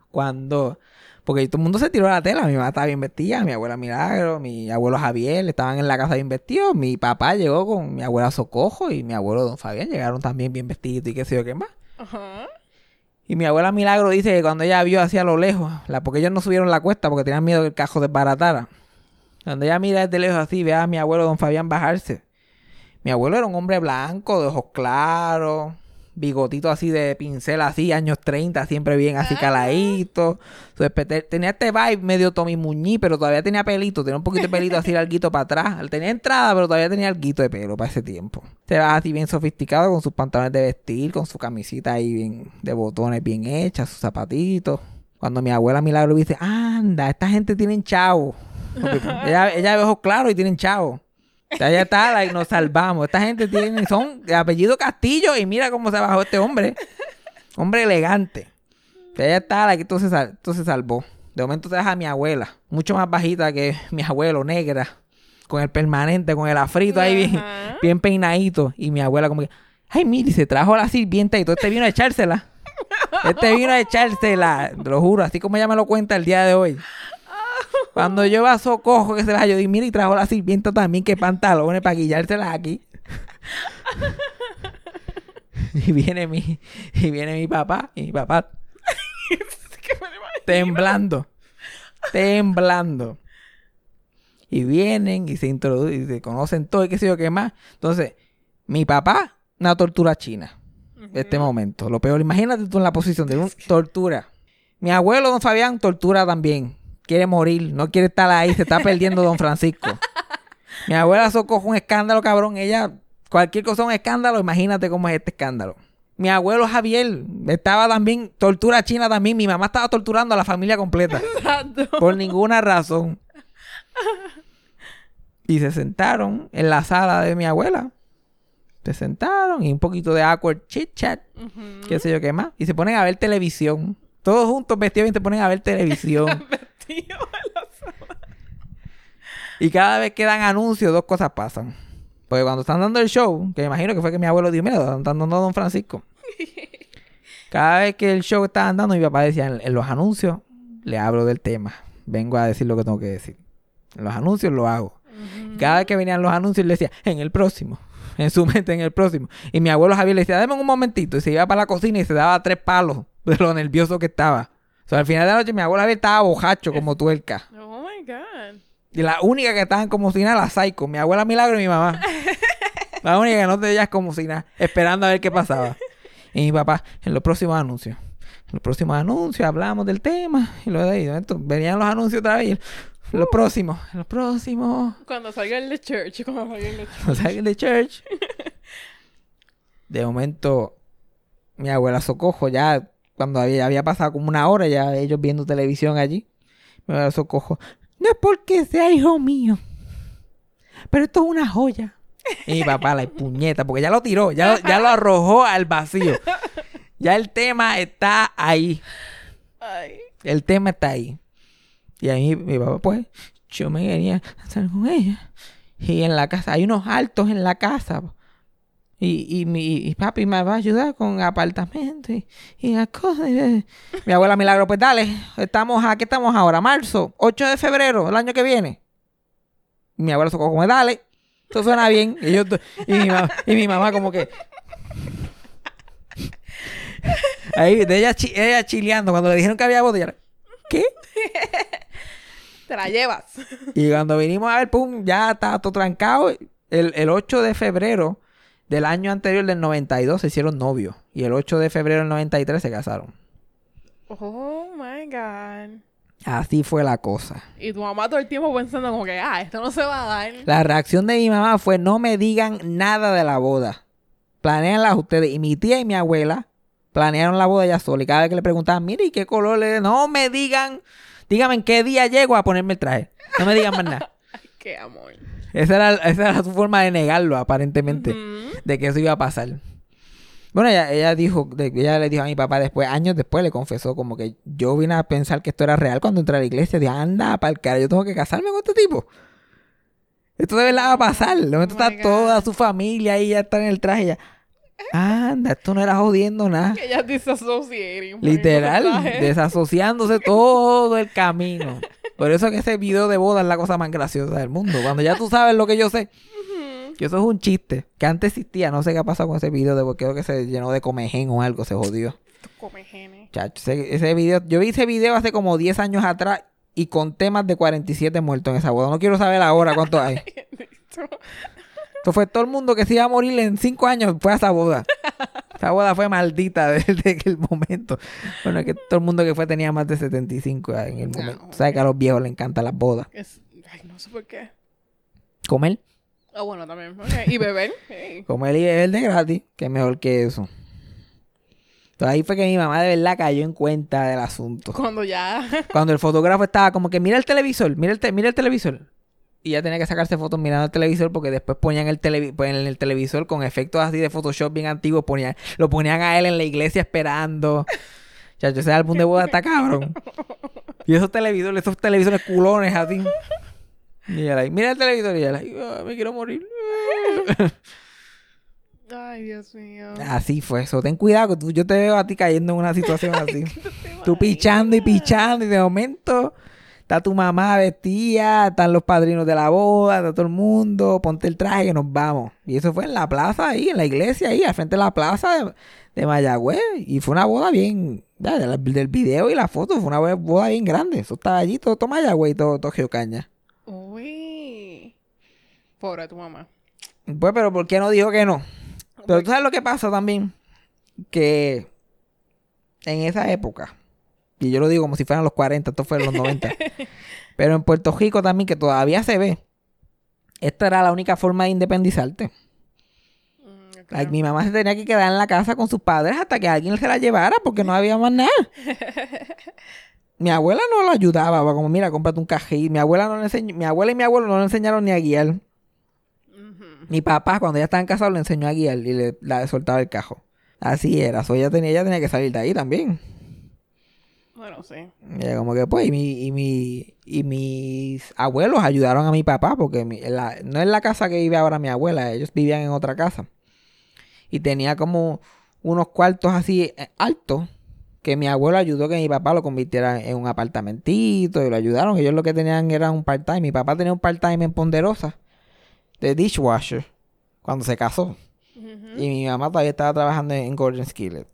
Cuando. Porque todo el mundo se tiró a la tela. Mi mamá estaba bien vestida, mi abuela Milagro, mi abuelo Javier estaban en la casa bien vestidos. Mi papá llegó con mi abuela Socojo y mi abuelo Don Fabián llegaron también bien vestiditos y qué sé yo qué más. Ajá. Y mi abuela Milagro dice que cuando ella vio hacia lo lejos, la, porque ellos no subieron la cuesta porque tenían miedo que el cajo desbaratara. Cuando ella mira desde lejos así, ve a mi abuelo Don Fabián bajarse. Mi abuelo era un hombre blanco, de ojos claros, bigotito así de pincel así, años 30, siempre bien así caladito. Su espete- tenía este vibe medio Tommy Muñiz, pero todavía tenía pelito, tenía un poquito de pelito así larguito para atrás. Tenía entrada, pero todavía tenía alguito de pelo para ese tiempo. Se va así bien sofisticado con sus pantalones de vestir, con su camisita ahí bien de botones bien hechas, sus zapatitos. Cuando mi abuela Milagro dice, anda, esta gente tienen chavo. Porque ella, ella ve ojos claros y tienen chavo. Ya está, like, nos salvamos. Esta gente tiene, son de apellido Castillo y mira cómo se bajó este hombre. Hombre elegante. Ya está, like, esto se, sal- esto se salvó. De momento te deja a mi abuela, mucho más bajita que mi abuelo, negra, con el permanente, con el afrito ahí bien, bien peinadito. Y mi abuela como que, Ay, mire, se trajo la sirvienta y todo este vino a echársela. Este vino a echársela, te lo juro, así como ella me lo cuenta el día de hoy. Cuando yo a socojo que se la yo di, mira, y trajo la sirvienta también, que pantalones para guillárselas aquí. y viene mi, y viene mi papá, y mi papá temblando, temblando. Y vienen y se introducen, y se conocen todo y qué sé yo qué más. Entonces, mi papá, una tortura china. Este momento. Lo peor, imagínate tú en la posición de una tortura. Mi abuelo, don Fabián, tortura también. Quiere morir, no quiere estar ahí, se está perdiendo don Francisco. Mi abuela socojo un escándalo, cabrón. Ella, cualquier cosa es un escándalo, imagínate cómo es este escándalo. Mi abuelo Javier estaba también, tortura china también. Mi mamá estaba torturando a la familia completa. Exacto. Por ninguna razón. Y se sentaron en la sala de mi abuela. Se sentaron y un poquito de awkward chit chat, qué sé yo qué más. Y se ponen a ver televisión. Todos juntos vestidos bien se ponen a ver televisión. Sala. y cada vez que dan anuncios, dos cosas pasan. Porque cuando están dando el show, que me imagino que fue que mi abuelo dijo, mira, están dando a Don Francisco. Cada vez que el show estaban dando, mi papá decía, en, los anuncios, le hablo del tema. Vengo a decir lo que tengo que decir. En los anuncios lo hago. Cada vez que venían los anuncios, le decía, en el próximo. En su mente, en el próximo. Y mi abuelo Javier le decía, dame un momentito. Y se iba para la cocina y se daba tres palos de lo nervioso que estaba. O sea, al final de la noche, mi abuelo Javier estaba bojacho como tuerca. Oh my God. Y la única que estaban como si nada, la Psycho. Mi abuela Milagro y mi mamá. La única que no te veías como si nada, esperando a ver qué pasaba. Y mi papá, en los próximos anuncios. En los próximos anuncios hablamos del tema. Y lo de ahí, venían los anuncios otra vez. y los próximos, en los próximos. Cuando salga el de church, cuando salga el de church. O sea, de church. De momento, mi abuela Socojo, ya cuando había, había pasado como una hora, ya ellos viendo televisión allí. Mi abuela Socojo, no es porque sea hijo mío, pero esto es una joya. Y mi papá, la puñeta, porque ya lo tiró, ya, lo- ya lo arrojó al vacío. Ya el tema está ahí. Ay. El tema está ahí. Y ahí mi papá, pues, yo me quería estar con ella. Y en la casa, hay unos altos en la casa. Y, y mi y papi me va a ayudar con apartamentos y, y las cosas. Y, mi abuela Milagro, pues dale, estamos a, ¿qué estamos ahora? Marzo, 8 de febrero, el año que viene. Mi abuela Socorro, como, dale, esto suena bien. Y, yo, y, mi, mamá, y mi mamá como que... Ahí, de ella, ella chileando, cuando le dijeron que había boda, ella, ¿qué? Te la llevas. Y cuando vinimos a ver, pum, ya estaba todo trancado. El, el 8 de febrero del año anterior, del 92, se hicieron novios. Y el 8 de febrero del 93 se casaron. Oh my God. Así fue la cosa. Y tu mamá todo el tiempo pensando como que, ah, esto no se va a dar. La reacción de mi mamá fue, no me digan nada de la boda. Planeanla ustedes. Y mi tía y mi abuela planearon la boda ya sola. Y cada vez que le preguntaban, mire, ¿y qué color le No me digan, dígame en qué día llego a ponerme el traje. No me digan más nada. Qué amor. Esa era, esa era su forma de negarlo, aparentemente. De que eso iba a pasar. Bueno, ella, ella dijo, ella le dijo a mi papá después, años después, le confesó como que yo vine a pensar que esto era real cuando entré a la iglesia. Dije, anda, para el cara, yo tengo que casarme con este tipo. Esto de verdad va a pasar. De momento Oh está toda su familia ahí, ya está en el traje. Ya. Anda, esto no era jodiendo nada. Que ella disassociating. Literal, desasociándose todo el camino. Por eso que ese video de boda es la cosa más graciosa del mundo. Cuando ya tú sabes lo que yo sé. Que eso es un chiste. Que antes existía. No sé qué ha pasado con ese video. De, creo que se llenó de comején o algo. Se jodió. Come genes. Chacho, ese, ese video. Yo vi ese video hace como 10 años atrás. Y con temas de 47 muertos en esa boda. No quiero saber ahora cuántos hay. Esto fue todo el mundo que se iba a morir en 5 años. Fue a esa boda. Esa boda fue maldita desde el momento. Bueno, es que todo el mundo que fue tenía más de 75 en el momento. No, Sabes que a los viejos les encantan las bodas. Es... Ay, no sé por qué. Comer. Ah, bueno, también. Y beber. Hey. Comer y beber de gratis, que es mejor que eso. Entonces ahí fue que mi mamá de verdad cayó en cuenta del asunto. Cuando ya. Cuando el fotógrafo estaba como que mira el televisor, mira el, te- mira el televisor. Y ya tenía que sacarse fotos mirando el televisor porque después ponían el, televi- pues, en el televisor con efectos así de Photoshop bien antiguos. Ponían, lo ponían a él en la iglesia esperando. Chacho, ese álbum de boda está cabrón. Y esos televisores, esos televisores culones así. Y ella mira el televisor y ella ahí, "Ah, me quiero morir. Ay, Dios mío. Así fue eso. Ten cuidado que tú, yo te veo a ti cayendo en una situación así. tú pichando y pichando y de momento está tu mamá vestida, están los padrinos de la boda, está todo el mundo, ponte el traje que nos vamos. Y eso fue en la plaza ahí, en la iglesia ahí, al frente de la plaza de, de Mayagüez. Y fue una boda bien, ya, del, del video y la foto, fue una boda- boda bien grande. Eso estaba allí, todo, todo Mayagüez y todo, todo Geocaña. Uy. Pobre tu mamá. Pues, pero ¿por qué no dijo que no? Pero tú sabes lo que pasa también, que en esa época, y yo lo digo como si fueran los 40, esto fue en los 90, pero en Puerto Rico también, que todavía se ve, esta era la única forma de independizarte. Mm. Like, mi mamá se tenía que quedar en la casa con sus padres hasta que alguien se la llevara porque no había más nada. Mi abuela no lo ayudaba, como mira, cómprate un cajil. Mi abuela no le enseñó, mi abuela y mi abuelo no le enseñaron ni a guiar. Mi papá, cuando ya estaban casados, le enseñó a guiar y le, la soltaba el cajo. Así era. So, ella, tenía, ella tenía que salir de ahí también. Bueno, sí. Y como que pues, y, mi, y, mi, y mis abuelos ayudaron a mi papá, porque mi- la- no es la casa que vive ahora mi abuela, ellos vivían en otra casa. Y tenía como unos cuartos así eh, altos, que mi abuelo ayudó que mi papá lo convirtiera en un apartamentito, y lo ayudaron. Ellos lo que tenían era un part-time. Mi papá tenía un part-time en Ponderosa, de dishwasher, cuando se casó. Y mi mamá todavía estaba trabajando en Gordon Skillet.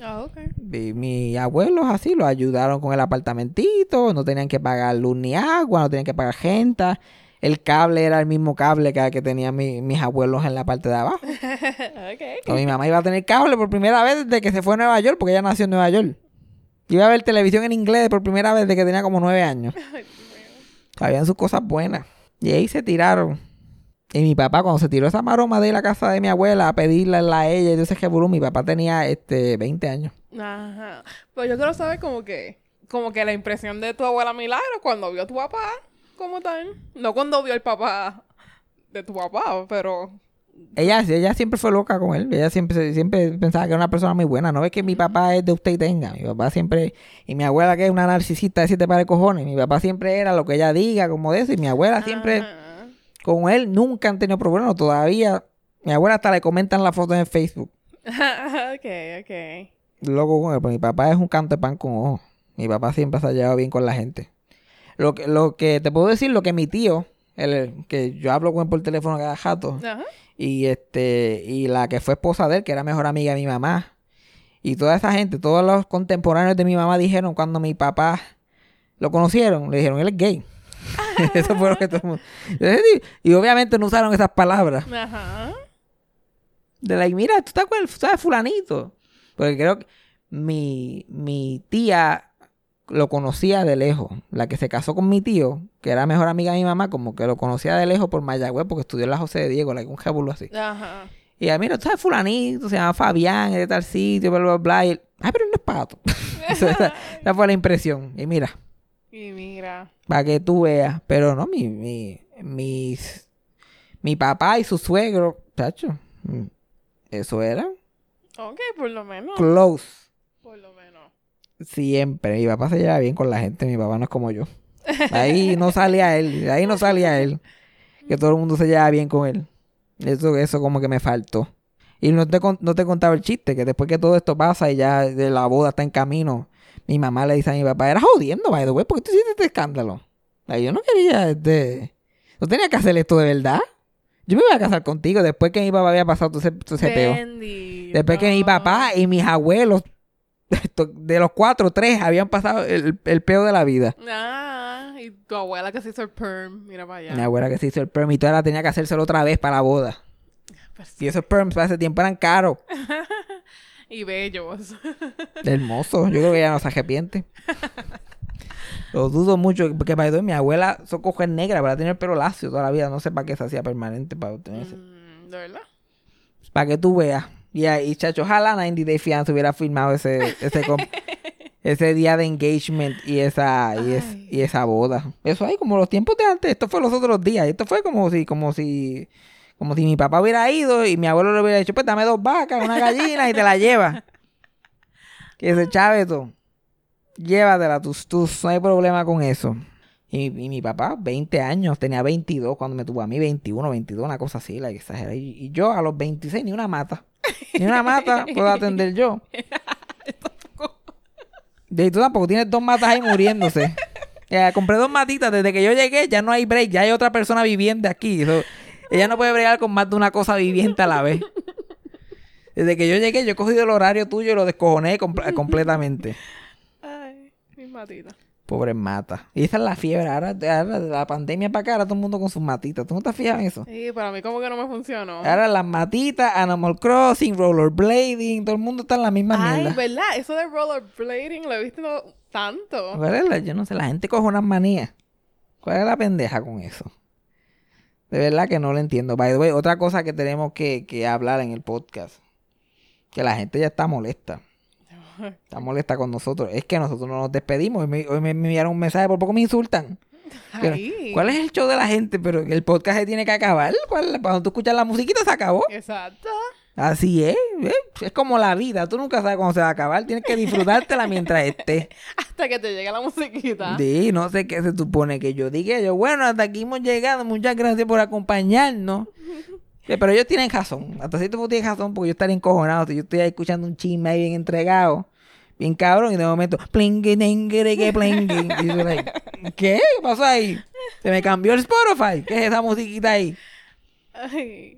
Ah. Y mis abuelos así lo ayudaron con el apartamentito, no tenían que pagar luz ni agua, no tenían que pagar gente. El cable era el mismo cable que, que tenían mi- mis abuelos en la parte de abajo. mi mamá iba a tener cable por primera vez desde que se fue a Nueva York, porque ella nació en Nueva York. Iba a ver televisión en inglés por primera vez desde que tenía como nueve años. Habían sus cosas buenas. Y ahí se tiraron. Y mi papá, cuando se tiró esa maroma de la casa de mi abuela a pedirle a ella y de ese revolú, mi papá tenía este 20 años. Ajá. Pues yo quiero saber como que, como que la impresión de tu abuela Milagro cuando vio a tu papá, ¿cómo tal? No cuando vio al papá de tu papá, pero... Ella, ella siempre fue loca con él. Ella siempre, siempre pensaba que era una persona muy buena. No es que mi papá es de usted y tenga. Mi papá siempre... Y mi abuela que es una narcisista de siete pares de cojones. Mi papá siempre era lo que ella diga, como de eso. Y mi abuela siempre... Con él nunca han tenido problemas. Todavía... Mi abuela hasta le comentan las fotos en Facebook. ok, ok. Loco con él. Pero mi papá es un canto de pan con ojo. Mi papá siempre se ha llevado bien con la gente. Lo que, lo que te puedo decir, lo que mi tío... El, que yo hablo con él por teléfono cada jato. Ajá. y este y la que fue esposa de él que era mejor amiga de mi mamá y toda esa gente todos los contemporáneos de mi mamá dijeron cuando mi papá lo conocieron le dijeron él es gay eso fue lo que todo el mundo y obviamente no usaron esas palabras Ajá. de la mira tú estás con el sabes fulanito porque creo que mi mi tía lo conocía de lejos la que se casó con mi tío que era mejor amiga de mi mamá como que lo conocía de lejos por Mayagüez porque estudió en la José de Diego like, un jabulo así Ajá. y ella, mira, tú sabes fulanito, se llama Fabián, es de tal sitio, bla, bla, bla. Y él, ay, pero él no es pato. Esa fue la impresión. Y mira, Y mira. para que tú veas. Pero no, mi, mi, mis, mi papá y su suegro, chacho, mm, eso era Ok, por lo menos. close. Por lo menos. Siempre. Mi papá se lleva bien con la gente, mi papá no es como yo. Ahí no salía él, de ahí no salía él. Que todo el mundo se lleva bien con él. Eso, eso como que me faltó. Y no te, con- no te contaba el chiste, que después que todo esto pasa y ya de la boda está en camino, mi mamá le dice a mi papá, era jodiendo, by the way, ¿por qué tú hiciste este escándalo? Ay, yo no quería, este... No tenía que hacer esto de verdad. Yo me iba a casar contigo después que mi papá había pasado todo ese, todo ese peo. Después que mi papá y mis abuelos, de los cuatro, tres, habían pasado el, el peo de la vida. Ah, y tu abuela que se hizo el perm. Mira para allá. Mi abuela que se hizo el perm y ahora tenía que hacérselo otra vez para la boda. Pues, Y esos perms para ese tiempo eran caros. y bellos. Hermoso. Yo creo que ella no se arrepiente. Lo dudo mucho. Porque para mi abuela son coger negra para tener el pelo lacio toda la vida. No sé para qué se hacía permanente para obtener ese. Mm, ¿De verdad? Para que tú veas. Y ahí, chacho, ojalá 90 Day Fiance hubiera firmado ese, ese, ese día de engagement y esa, y, es- y esa boda. Eso ahí como los tiempos de antes. Esto fue los otros días. Esto fue como si, como si, como si mi papá hubiera ido y mi abuelo le hubiera dicho, pues dame dos vacas, una gallina y te la lleva. Que ese chaveto, llévatela, tus, tus, no hay problema con eso. Y, y mi papá, 20 años, tenía 22 cuando me tuvo a mí, 21, 22, una cosa así, la exagera. Y, y yo a los 26 ni una mata. Ni una mata puedo atender yo. Y tú tampoco tienes dos matas ahí muriéndose. Ya, compré dos matitas. Desde que yo llegué ya no hay break. Ya hay otra persona viviente aquí. So, ella no puede bregar con más de una cosa viviente a la vez. Desde que yo llegué, yo he cogido el horario tuyo y lo descojoné compl- completamente. Ay, mis matitas. Pobre mata. Y esa es la fiebre. Ahora, ahora de la pandemia para acá, ahora todo el mundo con sus matitas. ¿Tú no has fijado en eso? Sí, para mí como que no me funcionó. Ahora las matitas, Animal Crossing, Rollerblading, todo el mundo está en la misma Ay, mierda. ¿verdad? Eso de rollerblading lo he visto tanto. ¿Cuál es la- Yo no sé, la gente coge unas manías. ¿Cuál es la pendeja con eso? De verdad que no lo entiendo. By the way, otra cosa que tenemos que, que hablar en el podcast. Que la gente ya está molesta. Está molesta con nosotros. Es que nosotros no nos despedimos. Hoy me, hoy me enviaron un mensaje, por poco me insultan. Ay. ¿Cuál es el show de la gente? Pero el podcast se tiene que acabar. ¿Cuál- Cuando tú escuchas la musiquita se acabó. Exacto. Así es. ¿eh? Es como la vida. Tú nunca sabes cuándo se va a acabar. Tienes que disfrutártela mientras esté. Hasta que te llegue la musiquita. Sí, no sé qué se supone que yo diga. Yo, bueno, hasta aquí hemos llegado. Muchas gracias por acompañarnos. Eh, Pero ellos tienen razón. Hasta cierto punto tienen razón porque yo estaría encojonado. Si yo estoy ahí escuchando un chisme ahí bien entregado. Bien cabrón. Y de momento, plingui, que plingui. Y yo, like, ¿qué? ¿Qué pasó ahí? Se me cambió el Spotify. ¿Qué es esa musiquita ahí? Ay.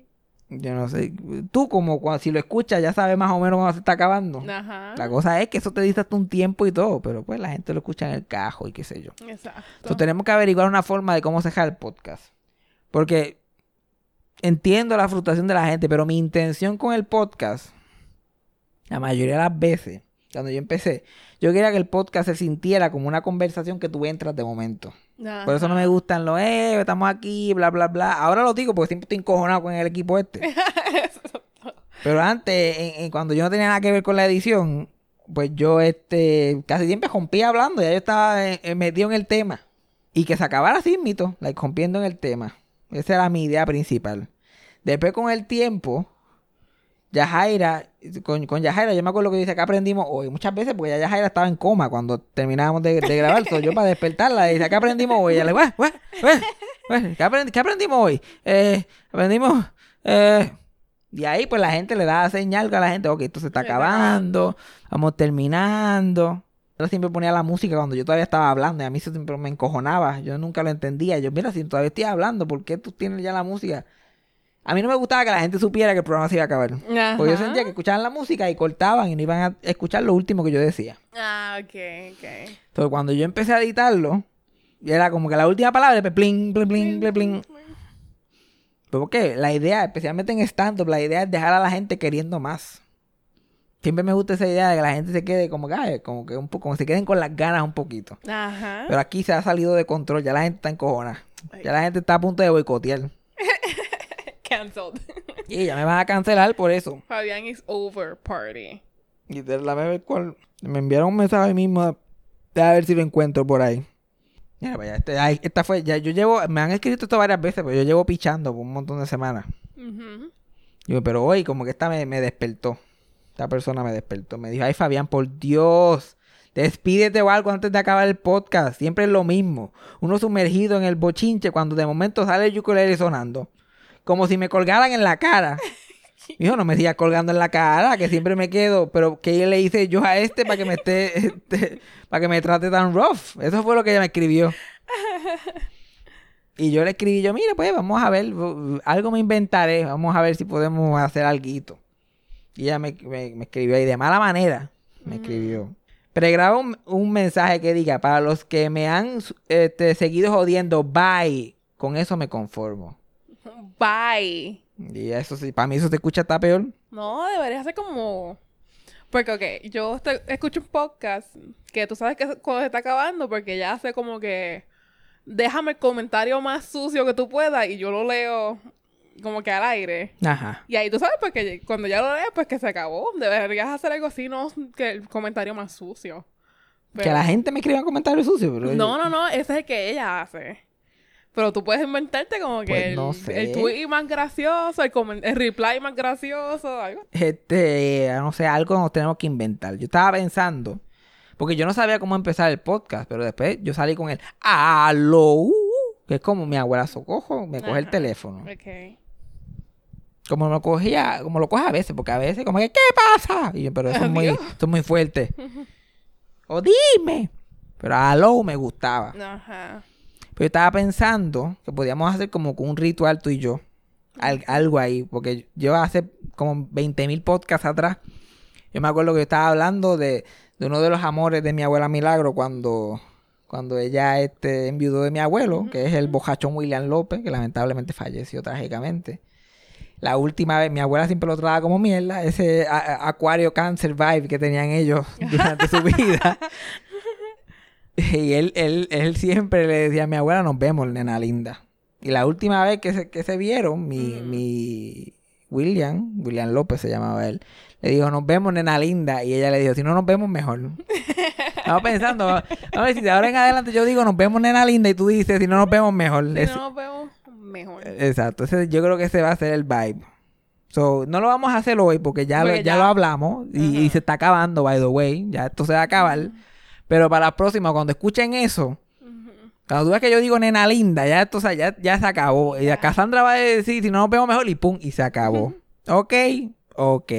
Yo no sé. Tú, como cuando, si lo escuchas, ya sabes más o menos cuando se está acabando. Ajá. La cosa es que eso te dice hasta un tiempo y todo. Pero pues la gente lo escucha en el cajo y qué sé yo. Exacto. Entonces tenemos que averiguar una forma de cómo cejar el podcast. Porque entiendo la frustración de la gente, pero mi intención con el podcast, la mayoría de las veces, cuando yo empecé, yo quería que el podcast se sintiera como una conversación que tú entras de momento. Por eso no me gustan los, eh, estamos aquí, bla, bla, bla. Ahora lo digo porque siempre estoy encojonado con el equipo este. Pero antes, en- en- cuando yo no tenía nada que ver con la edición, pues yo este casi siempre rompía hablando, ya yo estaba eh, eh, metido en el tema. Y que se acabara así, mito, like, rompiendo en el tema. Esa era mi idea principal. Después con el tiempo, Yajaira, con, con Yajaira, yo me acuerdo que dice que aprendimos hoy, muchas veces, porque ya Yajaira estaba en coma cuando terminábamos de, de grabar, so, yo para despertarla, dice, ¿qué aprendimos hoy? Ella le "Güey, güey, güey, güey, ¿qué, aprendi- qué aprendimos hoy? Eh, aprendimos, eh, y ahí pues la gente le da señal a la gente, ok, esto se está Se está acabando, vamos terminando. Yo siempre ponía la música cuando yo todavía estaba hablando y a mí eso siempre me encojonaba, yo nunca lo entendía. Yo, mira, si todavía estoy hablando, ¿por qué tú tienes ya la música? A mí no me gustaba que la gente supiera que el programa se iba a acabar. Ajá. Porque yo sentía que escuchaban la música y cortaban y no iban a escuchar lo último que yo decía. Ah, ok, ok. Entonces cuando yo empecé a editarlo, era como que la última palabra, pues, plin, plin, plin, plin, plin. Pero porque la idea, especialmente en stand-up, la idea es dejar a la gente queriendo más. Siempre me gusta esa idea de que la gente se quede como que, como que un poco, como se queden con las ganas un poquito. Ajá. Pero aquí se ha salido de control, ya la gente está encojona. Ya la gente está a punto de boicotear. Cancelled. Y ya me van a cancelar por eso. Fabián is over party. Y de la ver cuál. Me enviaron un mensaje ahí mismo. A ver si lo encuentro por ahí. Mira, vaya, este, ay, esta fue. Ya yo llevo. Me han escrito esto varias veces, pero yo llevo pichando por un montón de semanas. Ujú. Digo, pero hoy, como que esta me, me despertó. Esta persona me despertó. Me dijo, ay, Fabián, por Dios. Despídete o algo antes de acabar el podcast. Siempre es lo mismo. Uno sumergido en el bochinche cuando de momento sale el ukulele sonando. Como si me colgaran en la cara. Hijo, no me sigas colgando en la cara, que siempre me quedo. Pero ¿qué le hice yo a este para que me esté, este, para que me trate tan rough? Eso fue lo que ella me escribió. Y yo le escribí, yo, mira, pues vamos a ver, algo me inventaré, vamos a ver si podemos hacer algo. Y ella me, me- me escribió ahí de mala manera, me escribió. Pregraba un, un mensaje que diga, para los que me han este, seguido jodiendo, bye. Con eso me conformo. Bye. Y eso sí, para mí eso se escucha hasta peor. No, debería ser como... Porque, ok, yo escucho un podcast que tú sabes que cuando se está acabando porque ya hace como que... Déjame el comentario más sucio que tú puedas y yo lo leo como que al aire. Ajá. Y ahí tú sabes, porque cuando ya lo lees, pues que se acabó. Deberías hacer algo así, no que el comentario más sucio. Que la gente me escriba comentarios sucios, pero No, no, no, ese es el que ella hace. Pero tú puedes inventarte como que Pues el, no sé. el tweet más gracioso, el, reply más gracioso, algo. este, no sé, algo nos tenemos que inventar. Yo estaba pensando, Porque yo no sabía cómo empezar el podcast, pero después yo salí con el aló, que es como mi abuela socojo, me coge el teléfono. Ok. Como lo cogía, como lo coge a veces, porque a veces como que, ¿qué pasa? Y yo, pero eso es muy, eso es muy fuerte. o dime. Pero aló me gustaba. Ajá. Pero yo estaba pensando que podíamos hacer como un ritual tú y yo. Al- algo ahí. Porque yo hace como 20 mil podcasts atrás. Yo me acuerdo que yo estaba hablando de, de uno de los amores de mi abuela Milagro cuando, cuando ella este, enviudó de mi abuelo, que es el bojachón William López, que lamentablemente falleció trágicamente. La última vez, mi abuela siempre lo trataba como mierda, ese acuario cancer vibe que tenían ellos durante su vida. Y él, él, él siempre le decía a mi abuela, nos vemos, nena linda. Y la última vez que se, que se vieron, mi, mi William, William López se llamaba él, le dijo, nos vemos, nena linda. Y ella le dijo, si no nos vemos, mejor. Estamos pensando, a ver si de ahora en adelante yo digo, nos vemos, nena linda, y tú dices, si no nos vemos, mejor. Si Es- no nos vemos, mejor. Exacto, ese, yo creo que ese va a ser el vibe. So, no lo vamos a hacer hoy porque ya, lo, ya ya- lo hablamos y, y se está acabando, by the way. Ya esto se va a acabar. Pero para la próxima, cuando escuchen eso, cuando tú ves que yo digo nena linda, ya esto o sea, ya, ya se acabó. Y a Cassandra va a decir, si no nos vemos mejor, y pum, y se acabó. Ok, ok.